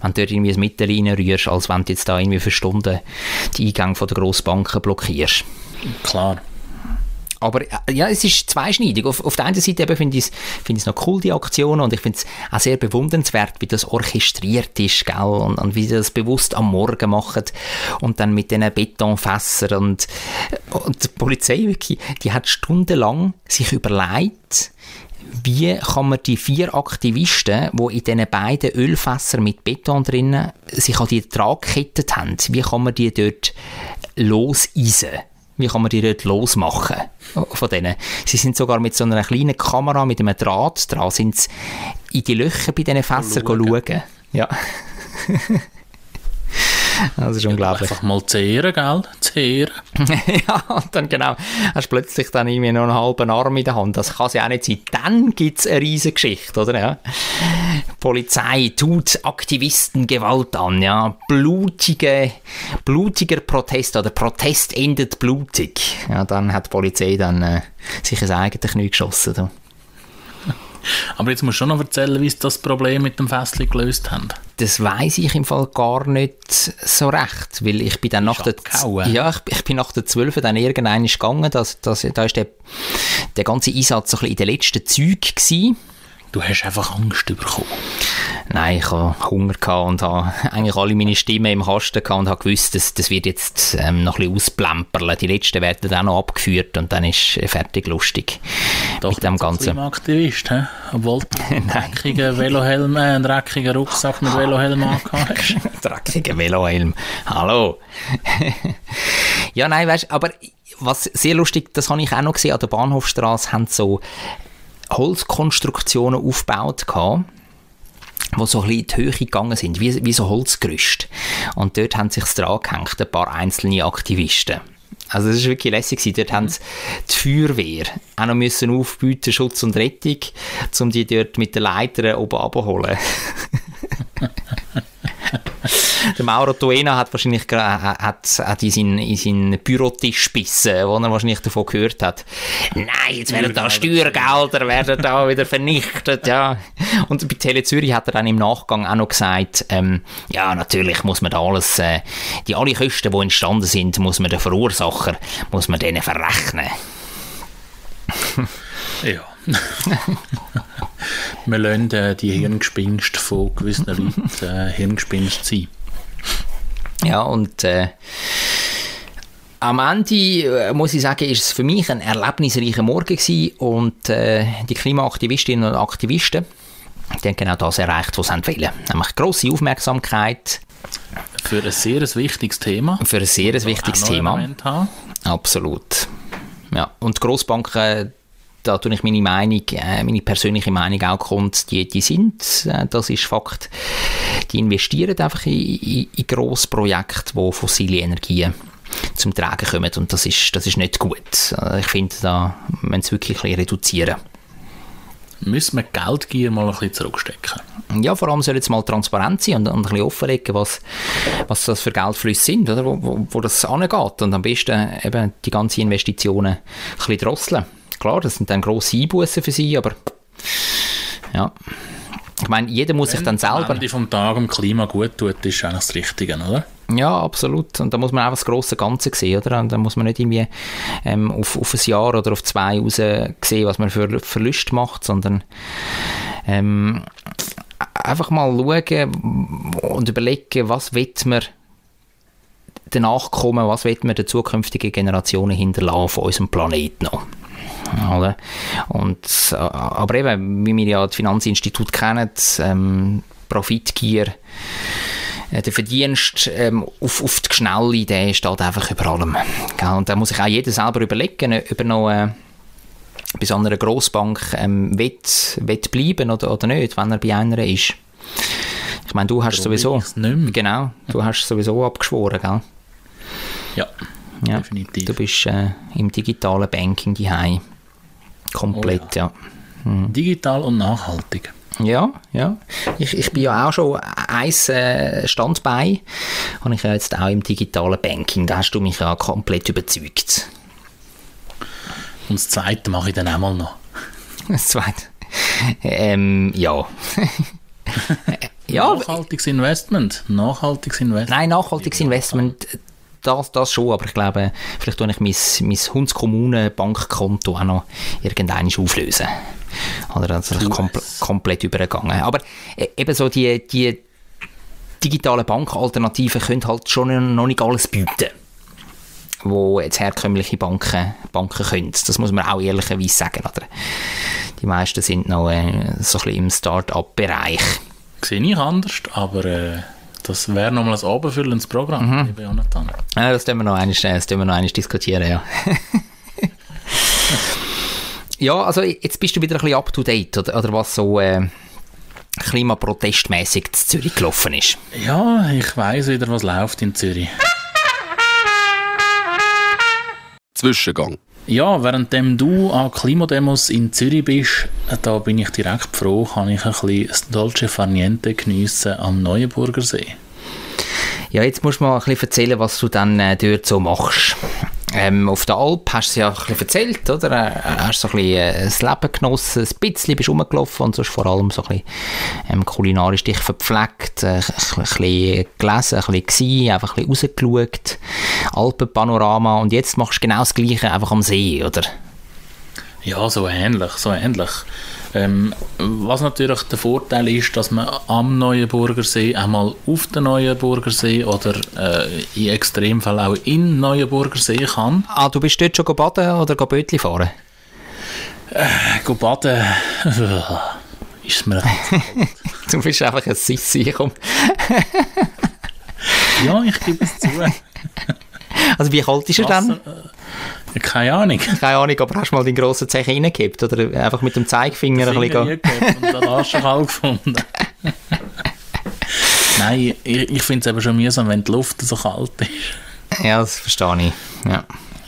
Wenn du dort irgendwie ein Mittel reinrührst, als wenn du jetzt da irgendwie für Stunden die Eingänge der Grossbanken blockierst. Klar. Aber äh, ja, es ist zweischneidig. Auf, auf der einen Seite finde ich es find noch cool, die Aktionen, und ich finde es auch sehr bewundernswert, wie das orchestriert ist, gell? Und, und wie sie das bewusst am Morgen machen und dann mit diesen Betonfässern und, und die Polizei wirklich, die hat stundenlang sich überlegt, wie kann man die vier Aktivisten, die in diesen beiden Ölfässern mit Beton drinnen sich an die Tragkette haben, wie kann man die dort loseisen? Wie kann man die dort losmachen von denen? Sie sind sogar mit so einer kleinen Kamera, mit einem Draht dran, sind sie in die Löcher bei diesen Fässern schauen. schauen. Ja. Das ist unglaublich. Einfach mal zehren, gell? Zehren. ja, und dann genau, hast du plötzlich dann irgendwie noch einen halben Arm in der Hand. Das kann ja auch nicht sein. Dann gibt es eine riesige Geschichte, oder? Ja. Polizei tut Aktivisten Gewalt an, ja. Blutige, blutiger Protest oder Protest endet blutig. Ja, dann hat die Polizei dann äh, sich ins eigene Knie geschossen. Da. Aber jetzt musst du schon noch erzählen, wie sie das Problem mit dem Fässchen gelöst haben. Das weiß ich im Fall gar nicht so recht, weil ich bin dann nach der, ja, ich, ich bin nach der 12 dann irgendwann gegangen, dass, dass, da ist der, der ganze Einsatz so ein bisschen in den letzten Zügen gewesen. Du hast einfach Angst bekommen. Nein, ich hatte Hunger gehabt und habe eigentlich alle meine Stimmen im Kasten und habe gewusst, das, das wird jetzt ähm, noch ein bisschen ausplempern. Die letzten werden dann auch noch abgeführt und dann ist fertig lustig Doch, mit dem Ganzen. Klimaaktivist, hä? Obwohl du einen dreckigen Velohelm, äh, einen dreckigen Rucksack mit Velohelm angehabt hast. Dreckiger Velohelm. Hallo. ja, nein, weißt aber was sehr lustig, das habe ich auch noch gesehen, an der Bahnhofstraße haben so Holzkonstruktionen aufgebaut gehabt, die so ein bisschen in die Höhe gegangen sind, wie, wie so Holzgerüst. Und dort haben sich dran gehängt, ein paar einzelne Aktivisten. Also das ist wirklich lässig gewesen. Dort haben sie die Feuerwehr auch noch müssen aufbieten, Schutz und Rettung, um die dort mit den Leitern oben abzuholen. Der Mauro Tuena hat wahrscheinlich hat, hat in seinen, in Bürotisch gebissen, wo er wahrscheinlich davon gehört hat. Nein, jetzt werden da Steuergelder werden da wieder vernichtet, ja. Und bei Tele Zürich hat er dann im Nachgang auch noch gesagt, ähm, ja, natürlich muss man da alles, äh, die alle Kosten, die entstanden sind, muss man den Verursacher, muss man denen verrechnen. Ja. Wir lassen äh, die Hirngespinste von gewissen Leuten äh, Hirngespinst sein. Ja, und äh, am Ende, äh, muss ich sagen, ist es für mich ein erlebnisreicher Morgen gewesen und äh, die Klimaaktivistinnen und Aktivisten, die haben genau das erreicht, was sie wollen. Nämlich grosse Aufmerksamkeit Für ein sehr wichtiges Thema. für ein sehr wichtiges Thema. Absolut. Ja, und die Grossbanken, da tue ich meine Meinung, äh, meine persönliche Meinung auch kund, die, die sind, äh, das ist Fakt, die investieren einfach in, in, in Grossprojekte, wo fossile Energien zum Tragen kommen und das ist, das ist nicht gut. Äh, Ich finde, da müssen sie wirklich reduzieren. Müssen wir Geldgier mal ein bisschen zurückstecken. Ja, vor allem soll jetzt mal transparent sein und, und ein bisschen offenlegen, was, was das für Geldflüsse sind, oder? Wo, wo, wo das angeht. Und am besten eben die ganzen Investitionen ein bisschen drosseln. Klar, das sind dann grosse Einbußen für sie, aber ja. Ich meine, jeder muss sich dann selber... Ende vom Tag dem Klima gut tut, ist eigentlich das Richtige, oder? Ja, absolut. Und da muss man auch das grosse Ganze sehen, oder? Und da muss man nicht irgendwie ähm, auf, auf ein Jahr oder auf zwei raus sehen, was man für Verluste macht, sondern ähm, einfach mal schauen und überlegen, was will man den Nachkommen, was will man den zukünftigen Generationen hinterlassen von unserem Planeten noch. Oder? Und, äh, aber eben, wie wir ja das Finanzinstitut kennen, ähm, Profitgier, äh, der Verdienst ähm, auf, auf die Schnelle, der steht einfach über allem. Gell? Und da muss sich auch jeder selber überlegen, ob er noch äh, bei so einer Grossbank ähm, will, will bleiben oder, oder nicht, wenn er bei einer ist. Ich meine, du hast Darum sowieso... Genau, du hast sowieso abgeschworen, gell? Ja, Ja, definitiv. Du bist äh, im digitalen Banking daheim. Komplett, Oh ja. Digital und nachhaltig. Ja, ja. Ich, ich bin ja auch schon eins äh, Standbein. Und ich ja jetzt auch im digitalen Banking. Da hast du mich ja komplett überzeugt. Und das Zweite mache ich dann auch mal noch. Das zweite. Ähm, ja. ja, Nachhaltiges Investment. Nachhaltiges Investment. nein, nachhaltiges Investment, das, das schon, aber ich glaube, vielleicht tue ich mein, mein Hundskommunen-Bankkonto auch noch irgendwann auflösen. Oder das ist Tu kompl komplett übergegangen. Aber äh, eben so die, die digitalen Bankalternativen können halt schon noch nicht alles bieten wo jetzt herkömmliche Banken, Banken können. Das muss man auch ehrlicherweise sagen. Oder? Die meisten sind noch äh, so ein bisschen im Start-up-Bereich. Sehe ich anders, aber äh, das wäre nochmal ein abendfüllendes Programm, Mhm. liebe Jonathan. Ja, das tun wir noch einmal, das wir noch einmal diskutieren, ja. ja, also jetzt bist du wieder ein bisschen up to date, oder, oder was so äh, klimaprotestmäßig in Zürich gelaufen ist. Ja, ich weiß wieder, was läuft in Zürich. Zwischengang. Ja, währenddem du an Klimademos in Zürich bist, da bin ich direkt froh, kann ich ein bisschen das Dolce Farniente geniessen am Neuenburger See. Ja, jetzt musst du mal ein bisschen erzählen, was du dann äh, dort so machst. Ähm, auf der Alp hast du ja ein bisschen erzählt, oder? Äh, hast so ein bisschen äh, das Leben genossen, ein bisschen bist rumgelaufen und sonst vor allem so ein bisschen ähm, kulinarisch dich verpflegt, äh, ein bisschen gelesen, ein bisschen gewesen, einfach ein bisschen rausgeschaut, Alpenpanorama und jetzt machst du genau das Gleiche, einfach am See, oder? Ja, so ähnlich, so ähnlich. Ähm, was natürlich der Vorteil ist, dass man am Neuenburger See einmal auf den Neuenburger See oder äh, in Extremfällen auch in Neuenburger See kann. Ah, du bist dort schon baden oder Bötli fahren? Äh, baden, ist mir Du bist einfach ein Sissi, komm. ja, ich gebe es zu. Also wie kalt ist er dann? Äh, keine Ahnung. Keine Ahnung, aber hast du mal deinen grossen Zeh reingekippt oder einfach mit dem Zeigefinger ein bisschen... und dann hast du kalt gefunden. Nein, ich, ich finde es eben schon mühsam, wenn die Luft so kalt ist. Ja, das verstehe ich. Ja.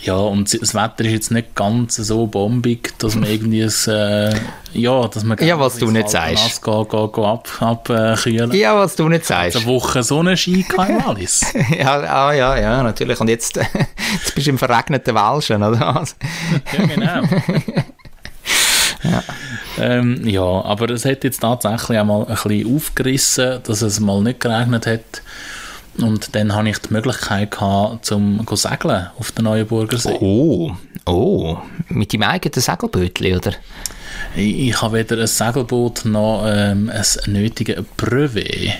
Ja, und das Wetter ist jetzt nicht ganz so bombig, dass man irgendwie es, äh, ja, dass man ja, was du nicht sagst. Geht, geht, geht ab, abkühlen. Äh, ja, was du nicht sagst. Eine Woche Sonnenschein in Wallis. ja, ah, ja, ja, natürlich. Und jetzt, jetzt bist du im verregneten Welschen, oder was? ja, genau. ja. Ähm, ja, aber es hat jetzt tatsächlich einmal ein bisschen aufgerissen, dass es mal nicht geregnet hat. Und dann hatte ich die Möglichkeit, gehabt, zum zu segeln auf den Neuenburger See. Oh, oh, mit deinem eigenen Segelbötchen, oder? Ich, ich habe weder ein Segelboot noch ähm, ein nötiges Brevet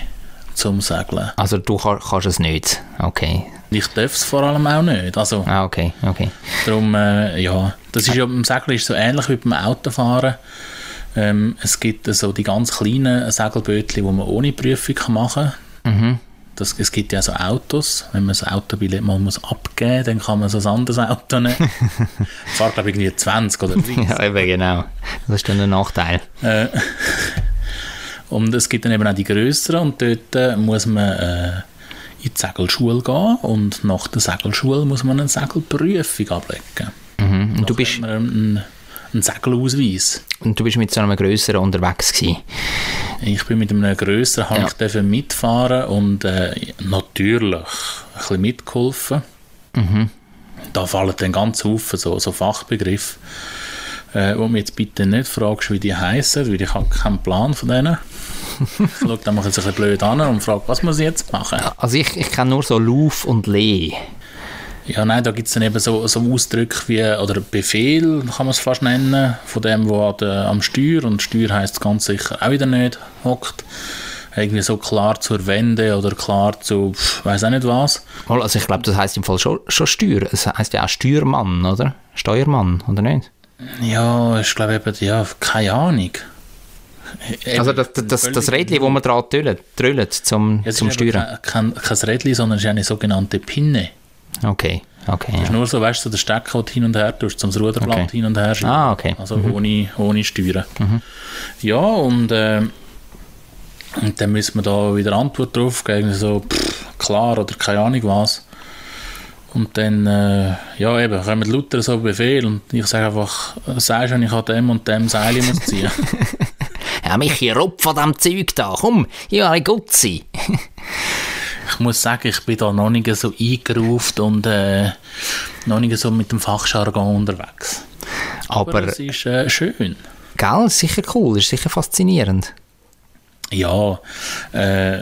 zum Segeln. Also du kann, kannst es nicht, okay. Ich darf es vor allem auch nicht. Also, ah, okay, okay. Darum, äh, ja, das ist ja beim Segeln ist so ähnlich wie beim Autofahren. Ähm, es gibt so die ganz kleinen Segelbötchen, die man ohne Prüfung machen kann. Mhm. Das, es gibt ja so Autos, wenn man das Autobillett mal muss abgeben muss, dann kann man so ein anderes Auto nehmen. fahrt glaube ich irgendwie 20 oder 30. ja, eben genau. Das ist dann ein Nachteil. Äh, und es gibt dann eben auch die größeren und dort äh, muss man äh, in die Segelschule gehen und nach der Segelschule muss man eine Segelprüfung ablegen. Mhm. Und du bist... Ein, ein Segelausweis. Und du bist mit so einem grösseren unterwegs gewesen? Ich bin mit einem grösseren, ja. ich mitfahren und äh, natürlich ein bisschen mitgeholfen. Mhm. Da fallen dann ganz Haufen so, so Fachbegriffe, äh, wo mir jetzt bitte nicht fragst, wie die heißen, weil ich habe keinen Plan von denen. ich schaue dann mal ein bisschen blöd an und frage, was muss ich jetzt machen? Also ich, ich kenne nur so Luf und Lee. Ja, nein, da gibt es dann eben so, so Ausdrücke wie, oder Befehl, kann man es fast nennen, von dem, der am Steuer, und Steuer heisst ganz sicher auch wieder nicht, hockt. Irgendwie so klar zur Wende oder klar zu, weiß auch nicht was. Also ich glaube, das heisst im Fall schon, schon Steuer. Es heisst ja auch Steuermann, oder? Steuermann, oder nicht? Ja, ich glaube eben, ja, keine Ahnung. Also das, das, das, Rädchen, das man dran drüllt, zum, ja, zum Steuern? Kein, kein, kein Rädchen, sondern es ist eine sogenannte Pinne. Okay, okay. Das ist nur so, weißt du, so der Stecker, den du hin und her tust, zum Ruderblatt okay. hin und her schieben. Ah, okay. Also mhm. ohne, ohne Steuern. Mhm. Ja, und, äh, und dann müssen wir da wieder Antwort drauf geben, so pff, klar oder keine Ahnung was. Und dann, äh, ja eben, kommen lauter so Befehl und ich sage einfach, sagst du, ich an dem und dem Seil muss ziehen. ja, Michi, rupf von dem Zeug da, komm, ja, ein Gutzi. Ich muss sagen, ich bin da noch nicht so eingerufen und äh, noch nicht so mit dem Fachjargon unterwegs. Aber, es ist äh, schön. Gell, sicher cool, ist sicher faszinierend. Ja, äh,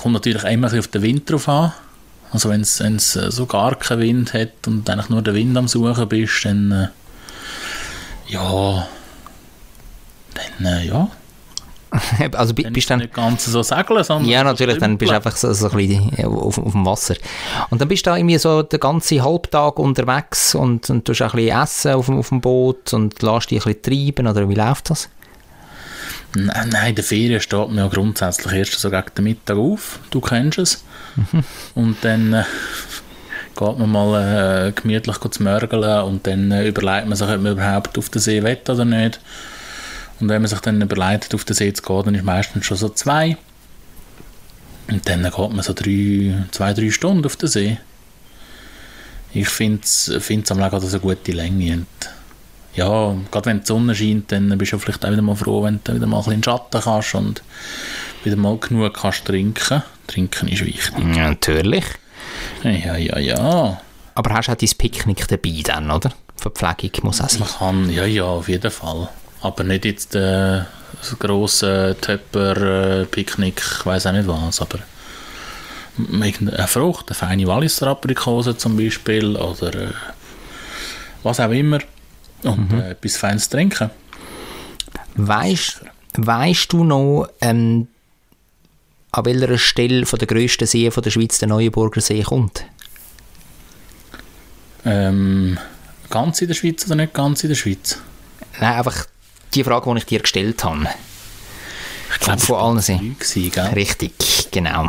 kommt natürlich immer auf den Wind drauf an. Also wenn es äh, so gar keinen Wind hat und eigentlich nur den Wind am Suchen bist, dann äh, ja, dann äh, ja, also dann bist dann nicht ganz so segeln, sondern ja natürlich, dann bist du einfach so, so ein bisschen auf, auf, dem Wasser. Und dann bist du da irgendwie so den ganzen Halbtag unterwegs und, und tust auch ein bisschen essen auf, auf dem Boot und lässt dich ein bisschen treiben oder wie läuft das? Nein, nein, in der Ferien steht man ja grundsätzlich erst so gegen den Mittag auf, du kennst es. Mhm. und dann äh, geht man mal äh, gemütlich zu mörgeln und dann äh, überlegt man sich, ob man überhaupt auf den See will oder nicht und wenn man sich dann überlegt, auf den See zu gehen, dann ist meistens schon so zwei. Und dann geht man so drei, zwei, drei Stunden auf den See. Ich finde es am Legen eine gute Länge. Und ja, gerade wenn die Sonne scheint, dann bist du vielleicht auch wieder mal froh, wenn du wieder mal ein bisschen Schatten kannst und wieder mal genug kannst trinken. Trinken ist wichtig. Ja, natürlich. Ja, ja, ja. Aber hast du auch dein Picknick dabei dann, oder? Verpflegung muss auch sein. Man kann, ja, ja, auf jeden Fall. Aber nicht jetzt äh, das grosse Töpper-Picknick, ich weiß auch nicht was, aber irgendeine Frucht, eine feine Walliser Aprikose zum Beispiel oder äh, was auch immer und Mhm. äh, etwas Feines trinken. Weißt, weißt du noch, ähm, an welcher Stelle von der grössten See von der Schweiz der Neuenburger See kommt? Ähm, ganz in der Schweiz oder nicht ganz in der Schweiz? Nein, einfach die Frage, die ich dir gestellt habe. Ich glaube, Von allen gell? Richtig, genau.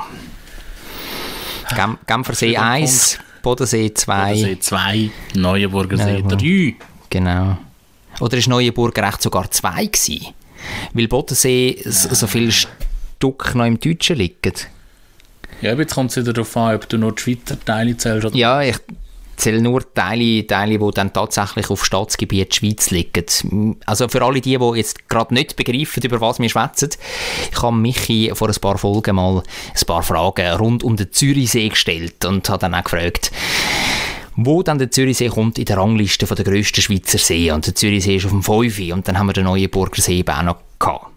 Gem Genfer See Schöner 1, Bodensee 2, See 2, Neuenburger See Ja, 3. genau. Oder ist Neuenburger echt sogar 2 gewesen? Weil Bodensee s- so viele Stück noch im Deutschen liegen. Ja, aber jetzt kommt es wieder darauf an, ob du nur die Schweizer Teile zählst oder Ja, ich zähle nur Teile, Teile, die dann tatsächlich auf Staatsgebiet Schweiz liegen. Also für alle die, die jetzt gerade nicht begreifen, über was wir schwätzen, ich habe Michi vor ein paar Folgen mal ein paar Fragen rund um den Zürichsee gestellt und habe dann auch gefragt, wo dann der Zürichsee kommt in der Rangliste der grössten Schweizer See. Und der Zürichsee ist auf dem 5. und dann haben wir den Neuenburger See eben auch noch gehabt.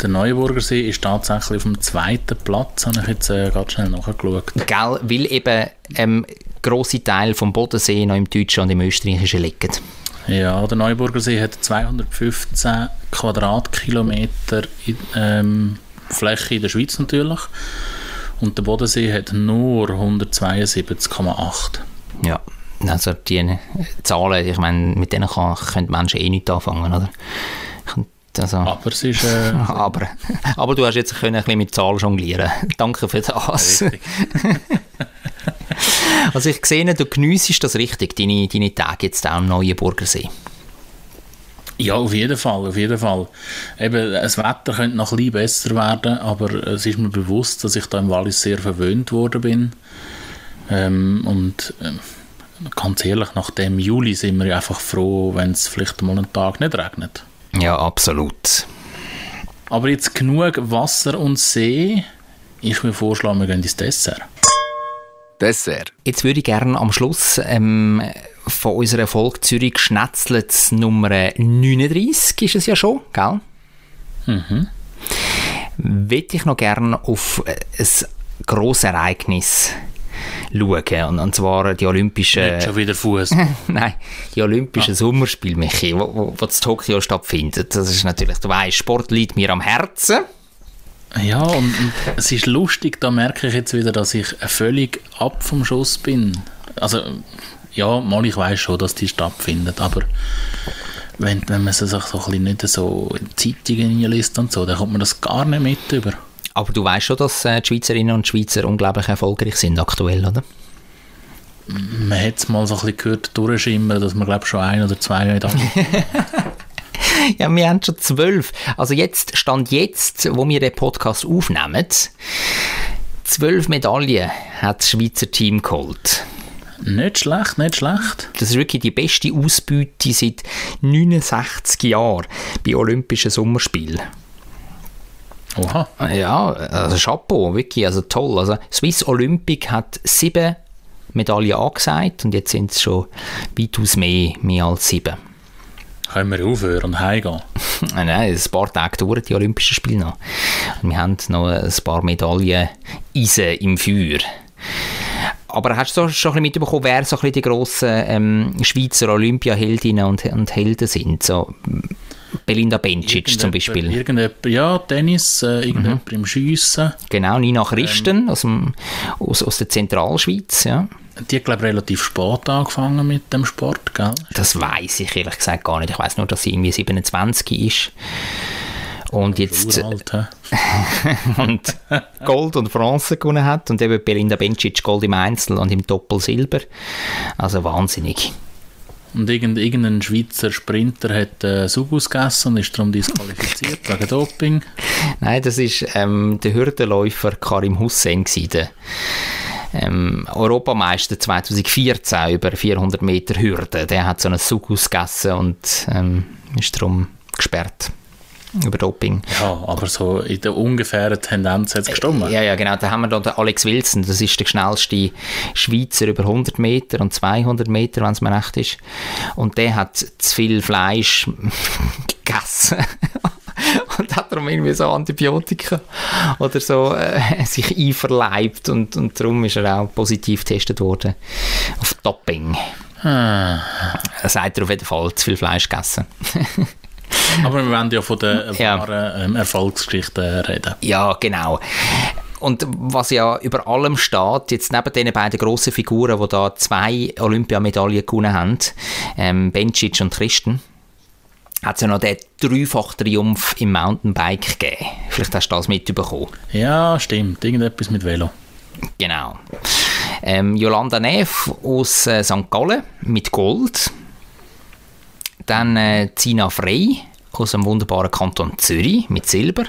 Der Neuenburger See ist tatsächlich auf dem zweiten Platz, habe ich jetzt äh, ganz schnell nachgeschaut. Gell, weil eben ähm, grosse Teile vom Bodensee noch im Deutschen und im Österreichischen liegen. Ja, der Neuenburger See hat 215 Quadratkilometer in, ähm, Fläche in der Schweiz natürlich. Und der Bodensee hat nur 172,8. Ja, also die Zahlen, ich meine, mit denen kann, können Menschen eh nicht anfangen, oder? Also, Aber es ist. Äh, aber, aber du hast jetzt können ein bisschen mit Zahlen jonglieren. Danke für das. Also ich sehe, du geniessest das richtig, deine, deine Tage jetzt auch am Neuenburger See. Ja, auf jeden Fall, auf jeden Fall. Eben, das Wetter könnte noch ein bisschen besser werden, aber es ist mir bewusst, dass ich da im Wallis sehr verwöhnt worden bin. Ähm, und ähm, ganz ehrlich, nach dem Juli sind wir einfach froh, wenn es vielleicht mal einen Tag nicht regnet. Ja, absolut. Aber jetzt genug Wasser und See. Ich würde vorschlagen, wir gehen ins Dessert. Dessert. Jetzt würde ich gerne am Schluss ähm, von unserer Folge Zürich schnetzelt Nummer 39 ist es ja schon, gell? Mhm. Würde ich noch gerne auf äh, ein grosses Ereignis schauen, und, und zwar die Olympischen... Nicht schon wieder Fuß. Nein, die Olympischen Sommerspiele, Michi, wo, wo, wo in Tokio stattfindet. Das ist natürlich, du weißt, Sport liegt mir am Herzen. ja, und, und es ist lustig, da merke ich jetzt wieder, dass ich völlig ab vom Schuss bin. Also, ja, mal ich weiß schon, dass die stattfindet, aber wenn, wenn man sich so ein bisschen nicht so in die Zeitungen liest und so, dann kommt man das gar nicht mit über. Aber du weißt schon, dass äh, die Schweizerinnen und Schweizer unglaublich erfolgreich sind aktuell, oder? Man hat es mal so ein bisschen gehört durchschimmern, dass man glaube schon ein oder zwei Medaillen Ja, wir haben schon zwölf. Also jetzt, Stand jetzt, wo wir den Podcast aufnehmen, zwölf Medaillen hat das Schweizer Team geholt. Nicht schlecht, nicht schlecht. Das ist wirklich die beste Ausbeute seit 69 Jahren bei Olympischen Sommerspielen. Oha. Ja, also Chapeau, wirklich, also toll. Also Swiss Olympic hat sieben Medaillen angesagt und jetzt sind es schon weitaus mehr, mehr als sieben. Können wir aufhören und heimgehen? Nein, ein paar Tage dauern die Olympischen Spiele noch. Und wir haben noch ein paar Medaillen Eisen im Feuer. Aber hast du schon ein bisschen mitbekommen, wer so ein bisschen die grossen ähm, Schweizer Olympiaheldinnen und, und Helden sind? So Belinda Bencic zum Beispiel. Mhm. Irgendjemand, ja, Tennis, äh, irgendjemand im Schiessen. Genau, Nina Christen aus, dem, aus, aus der Zentralschweiz. Ja. Die hat, glaube relativ spät angefangen mit dem Sport, gell? Das weiß ich ehrlich gesagt gar nicht. Ich weiß nur, dass sie irgendwie 27 ist. Und jetzt Uralt, und Gold und Bronze gewonnen hat und eben Belinda Bencic Gold im Einzel und im Doppel Silber. Also wahnsinnig. Und irgend, irgendein Schweizer Sprinter hat äh, Subus gegessen und ist darum disqualifiziert wegen Doping. Nein, das ist ähm, der Hürdenläufer Karim Hussein gewesen, ähm, Europameister 2014 über 400 Meter Hürde. Der hat so einen Zug ausgegessen und ähm, ist darum gesperrt über Doping. Ja, aber so in der ungefähren Tendenz hat es gestimmt. Ja, ja, genau. Da haben wir dann den Alex Wilson, das ist der schnellste Schweizer über 100 Meter und 200 Meter, wenn es mir recht ist. Und der hat zu viel Fleisch gegessen. und hat darum irgendwie so Antibiotika oder so äh, sich einverleibt und, und darum ist er auch positiv getestet worden auf Doping. Ah. Er sagt er auf jeden Fall zu viel Fleisch gegessen. Aber wir wollen ja von den Ja. wahren ähm, Erfolgsgeschichten reden. Ja, genau. Und was ja über allem steht, jetzt neben den beiden grossen Figuren, die da zwei Olympiamedaillen gewonnen haben, ähm, Bencic und Christen, hat es ja noch den Dreifach-Triumph im Mountainbike gegeben. Vielleicht hast du das mitbekommen. Ja, stimmt. Irgendetwas mit Velo. Genau. Ähm, Yolanda Neff aus äh, St. Gallen mit Gold. Dann äh, Zina Frey aus dem wunderbaren Kanton Zürich mit Silber.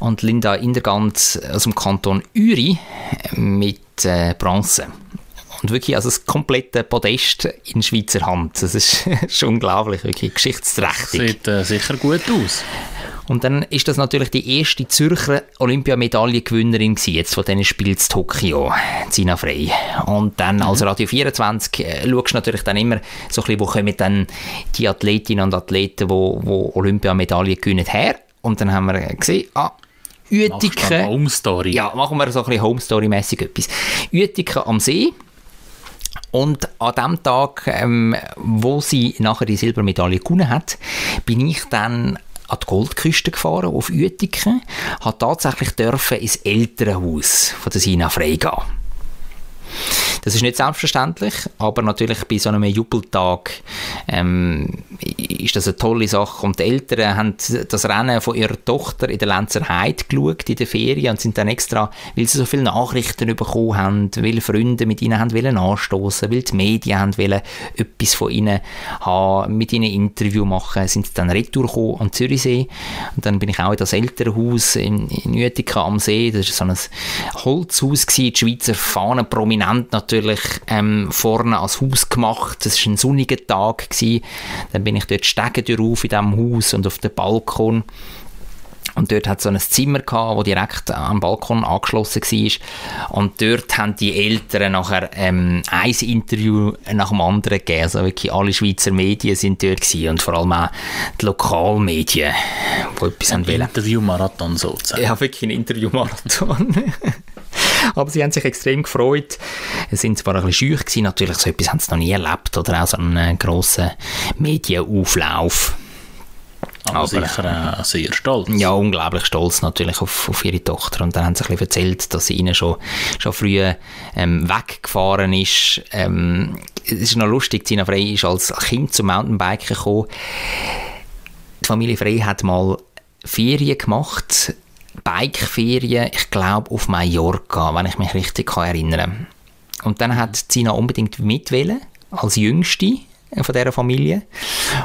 Und Linda Indergant aus dem Kanton Uri mit äh, Bronze. Und wirklich, also das komplette Podest in Schweizer Hand. Das ist, schon unglaublich, wirklich geschichtsträchtig. Sieht äh, sicher gut aus. Und dann ist das natürlich die erste Zürcher Olympiamedaillengewinnerin gewesen, jetzt von diesen Spielen zu Tokio, Zina Frey. Und dann als Radio 24 äh, schaust du natürlich dann immer so ein bisschen, wo kommen dann die Athletinnen und Athleten, die wo, wo Olympiamedaillen gewinnen, her. Und dann haben wir gesehen, ah, Uetiken... Home Story. Ja, machen wir so ein bisschen Home Story-mäßig etwas. Uetiken am See. Und an dem Tag, ähm, wo sie nachher die Silbermedaille gewonnen hat, bin ich dann an die Goldküste gefahren, auf Uetiken, habe tatsächlich dürfen ins Elternhaus von der Sina Frey gehen. Das ist nicht selbstverständlich, aber natürlich bei so einem Jubeltag ähm, ist das eine tolle Sache. Und die Eltern haben das Rennen von ihrer Tochter in der Lenzer Heide geschaut, in der Ferien, und sind dann extra, weil sie so viele Nachrichten bekommen haben, weil Freunde mit ihnen haben wollen anstoßen, weil die Medien haben wollen etwas von ihnen haben, mit ihnen Interview machen, sind sie dann retour gekommen an Zürichsee. Und dann bin ich auch in das Elternhaus in, in Uetika am See, das war so ein Holzhaus, gewesen, die Schweizer Fahnen prominent natürlich ähm, vorne als Haus gemacht. Es war ein sonniger Tag. Gewesen. Dann bin ich dort Stegen auf in diesem Haus und auf dem Balkon. Und dort hat es so ein Zimmer gehabt, das direkt am Balkon angeschlossen war. Und dort haben die Eltern nachher ähm, ein Interview nach dem anderen gegeben. Also wirklich alle Schweizer Medien sind dort gewesen und vor allem auch die Lokalmedien, die etwas haben wollen. Interviewmarathon sozusagen. Ja, wirklich ein Interviewmarathon. Aber sie haben sich extrem gefreut. Sie sind zwar ein bisschen schüch gewesen, natürlich so etwas haben sie noch nie erlebt oder auch so einen äh, grossen Medienauflauf. Aber, aber- sicher auch sehr stolz. Ja, unglaublich stolz natürlich auf, auf ihre Tochter. Und dann haben sie ein bisschen erzählt, dass sie ihnen schon, schon früh ähm, weggefahren ist. Ähm, es ist noch lustig, Tina Frey ist als Kind zum Mountainbiken gekommen. Die Familie Frey hat mal Ferien gemacht, Bikeferien, ich glaube auf Mallorca, wenn ich mich richtig kann erinnern Und dann hat Zina unbedingt mitwählen als Jüngste von dieser Familie.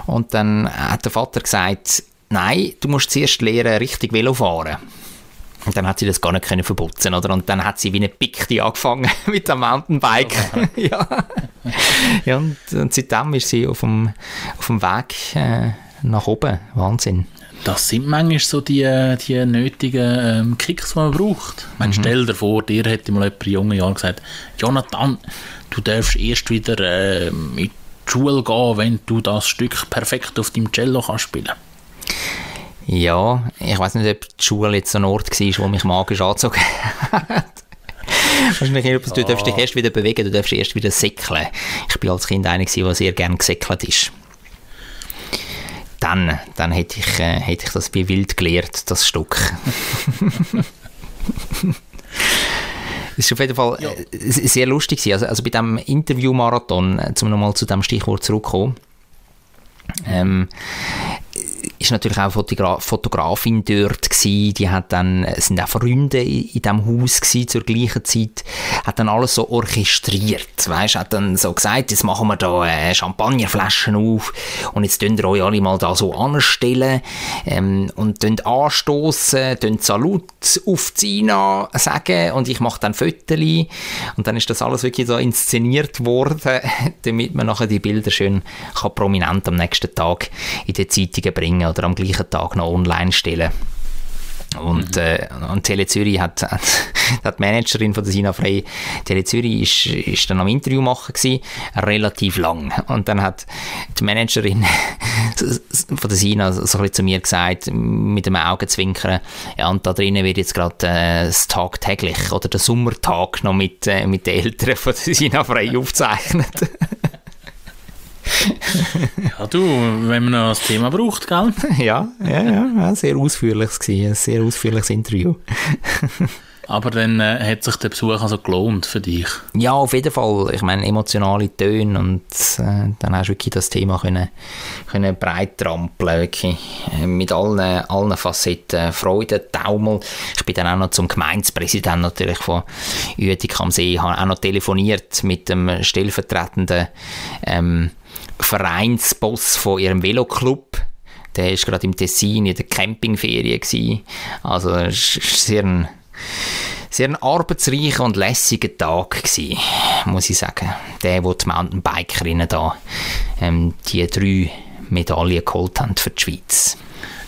Und dann hat der Vater gesagt, nein, du musst zuerst lernen, richtig Velo fahren. Und dann hat sie das gar nicht können verputzen, oder? Und dann hat sie wie eine Pikti angefangen mit dem Mountainbike. ja. ja und, und seitdem ist sie auf dem, auf dem Weg äh, nach oben. Wahnsinn. Das sind manchmal so die, die nötigen ähm, Kicks, die man braucht. Man Mhm. stell dir vor, dir hätte mal jemand in jungen Jahren gesagt, Jonathan, du darfst erst wieder ähm, in die Schule gehen, wenn du das Stück perfekt auf deinem Cello kannst spielen. Ja, ich weiß nicht, ob die Schule jetzt so ein Ort war, wo mich magisch angezogen hat. Wahrscheinlich nicht, du darfst dich erst wieder bewegen, du darfst erst wieder säckeln. Ich bin als Kind einer, der sehr gerne gesäckelt ist. Dann, dann hätte, ich, äh, hätte ich das wie wild gelernt, das Stück. Es ist auf jeden Fall äh, sehr lustig. Also, also bei diesem Interview-Marathon, äh, um nochmal zu dem Stichwort zurückzukommen, ähm, ist natürlich auch Fotogra Fotografin dort gewesen. Die hat dann, sind auch Freunde in, in diesem Haus gewesen, zur gleichen Zeit. Hat dann alles so orchestriert, weißt, hat dann so gesagt, jetzt machen wir da äh, Champagnerflaschen auf und jetzt könnt ihr euch alle mal da so anstellen ähm, und könnt anstoßen, könnt Salut auf Zina sagen und ich mache dann Fotos und dann ist das alles wirklich so inszeniert worden, damit man nachher die Bilder schön kann prominent am nächsten Tag in die Zeitungen bringen oder am gleichen Tag noch online stellen. Und, mhm. äh, und Tele Zürich hat, hat, hat die Managerin von der Sina Frey, Tele Zürich ist, ist dann am Interview machen gewesen, relativ lang. Und dann hat die Managerin von der Sina so ein bisschen zu mir gesagt, mit dem Augenzwinkern, ja, und da drinnen wird jetzt gerade äh, das Tag täglich oder der Sommertag noch mit, äh, mit den Eltern von der Sina Frey aufgezeichnet. ja, du, wenn man noch das Thema braucht, gell? ja, ja, ja, sehr ausführliches gewesen, ein sehr ausführliches Interview. Aber dann äh, hat sich der Besuch also gelohnt für dich? Ja, auf jeden Fall. Ich meine, emotionale Töne und äh, dann hast du wirklich das Thema können, können breit trampeln, wirklich. Äh, mit allen, allen Facetten. Freude, Taumel. Ich bin dann auch noch zum Gemeindepräsidenten natürlich von Uetik am See, habe auch noch telefoniert mit dem stellvertretenden ähm, Vereinsboss von ihrem Veloclub. Der war gerade im Tessin in der Campingferie. Gewesen. Also es war sehr ein, sehr ein arbeitsreicher und lässiger Tag gewesen, muss ich sagen. Der, wo die Mountainbikerinnen da ähm, die drei Medaillen geholt haben für die Schweiz.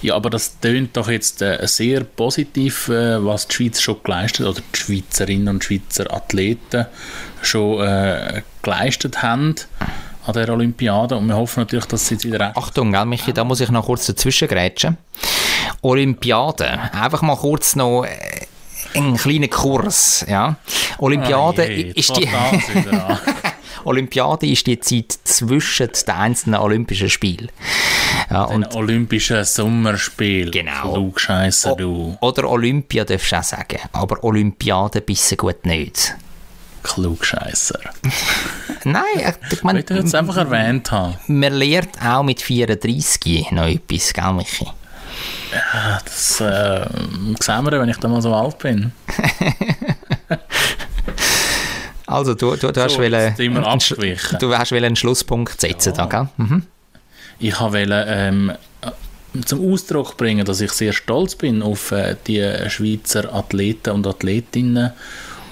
Ja, aber das tönt doch jetzt äh, sehr positiv, äh, was die Schweiz schon geleistet oder die Schweizerinnen und Schweizer Athleten schon äh, geleistet haben an der Olympiade und wir hoffen natürlich, dass sie jetzt wieder Achtung, gell, Michi, da muss ich noch kurz dazwischen grätschen. Olympiade, einfach mal kurz noch äh, einen kleinen Kurs, ja. Olympiade oh je, ist die... Olympiade ist die Zeit zwischen den einzelnen Olympischen Spielen. Ja, und Olympischen Sommerspiel. Genau. Klugscheisser, du. Oder Olympia darfst du auch sagen, aber Olympiade bisschen gut nicht. Klugscheisser. Nein, ich meine... Ich jetzt einfach erwähnt haben. Man lernt auch mit 34 noch etwas, gell, Michi? Ja, das äh, sehen wir, wenn ich dann mal so alt bin. also, du, du, du hast so, wollen, du hast einen Schlusspunkt setzen, ja. da, gell? Mhm. Ich wollte ähm, zum Ausdruck bringen, dass ich sehr stolz bin auf äh, die Schweizer Athleten und Athletinnen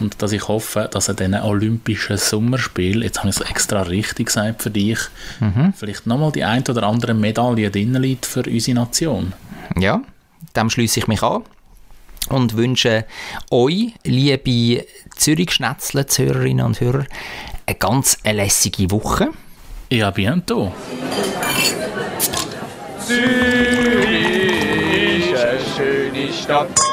und dass ich hoffe, dass er diesen Olympischen Sommerspiel, jetzt habe ich es extra richtig gesagt für dich, mhm. vielleicht nochmal die ein oder andere Medaille drin liegt für unsere Nation. Ja, dem schließe ich mich an und wünsche euch, liebe Zürich-Schnetzle-Hörerinnen und Hörer, eine ganz lässige Woche. Ja, bientôt. Zürich ist eine schöne Stadt.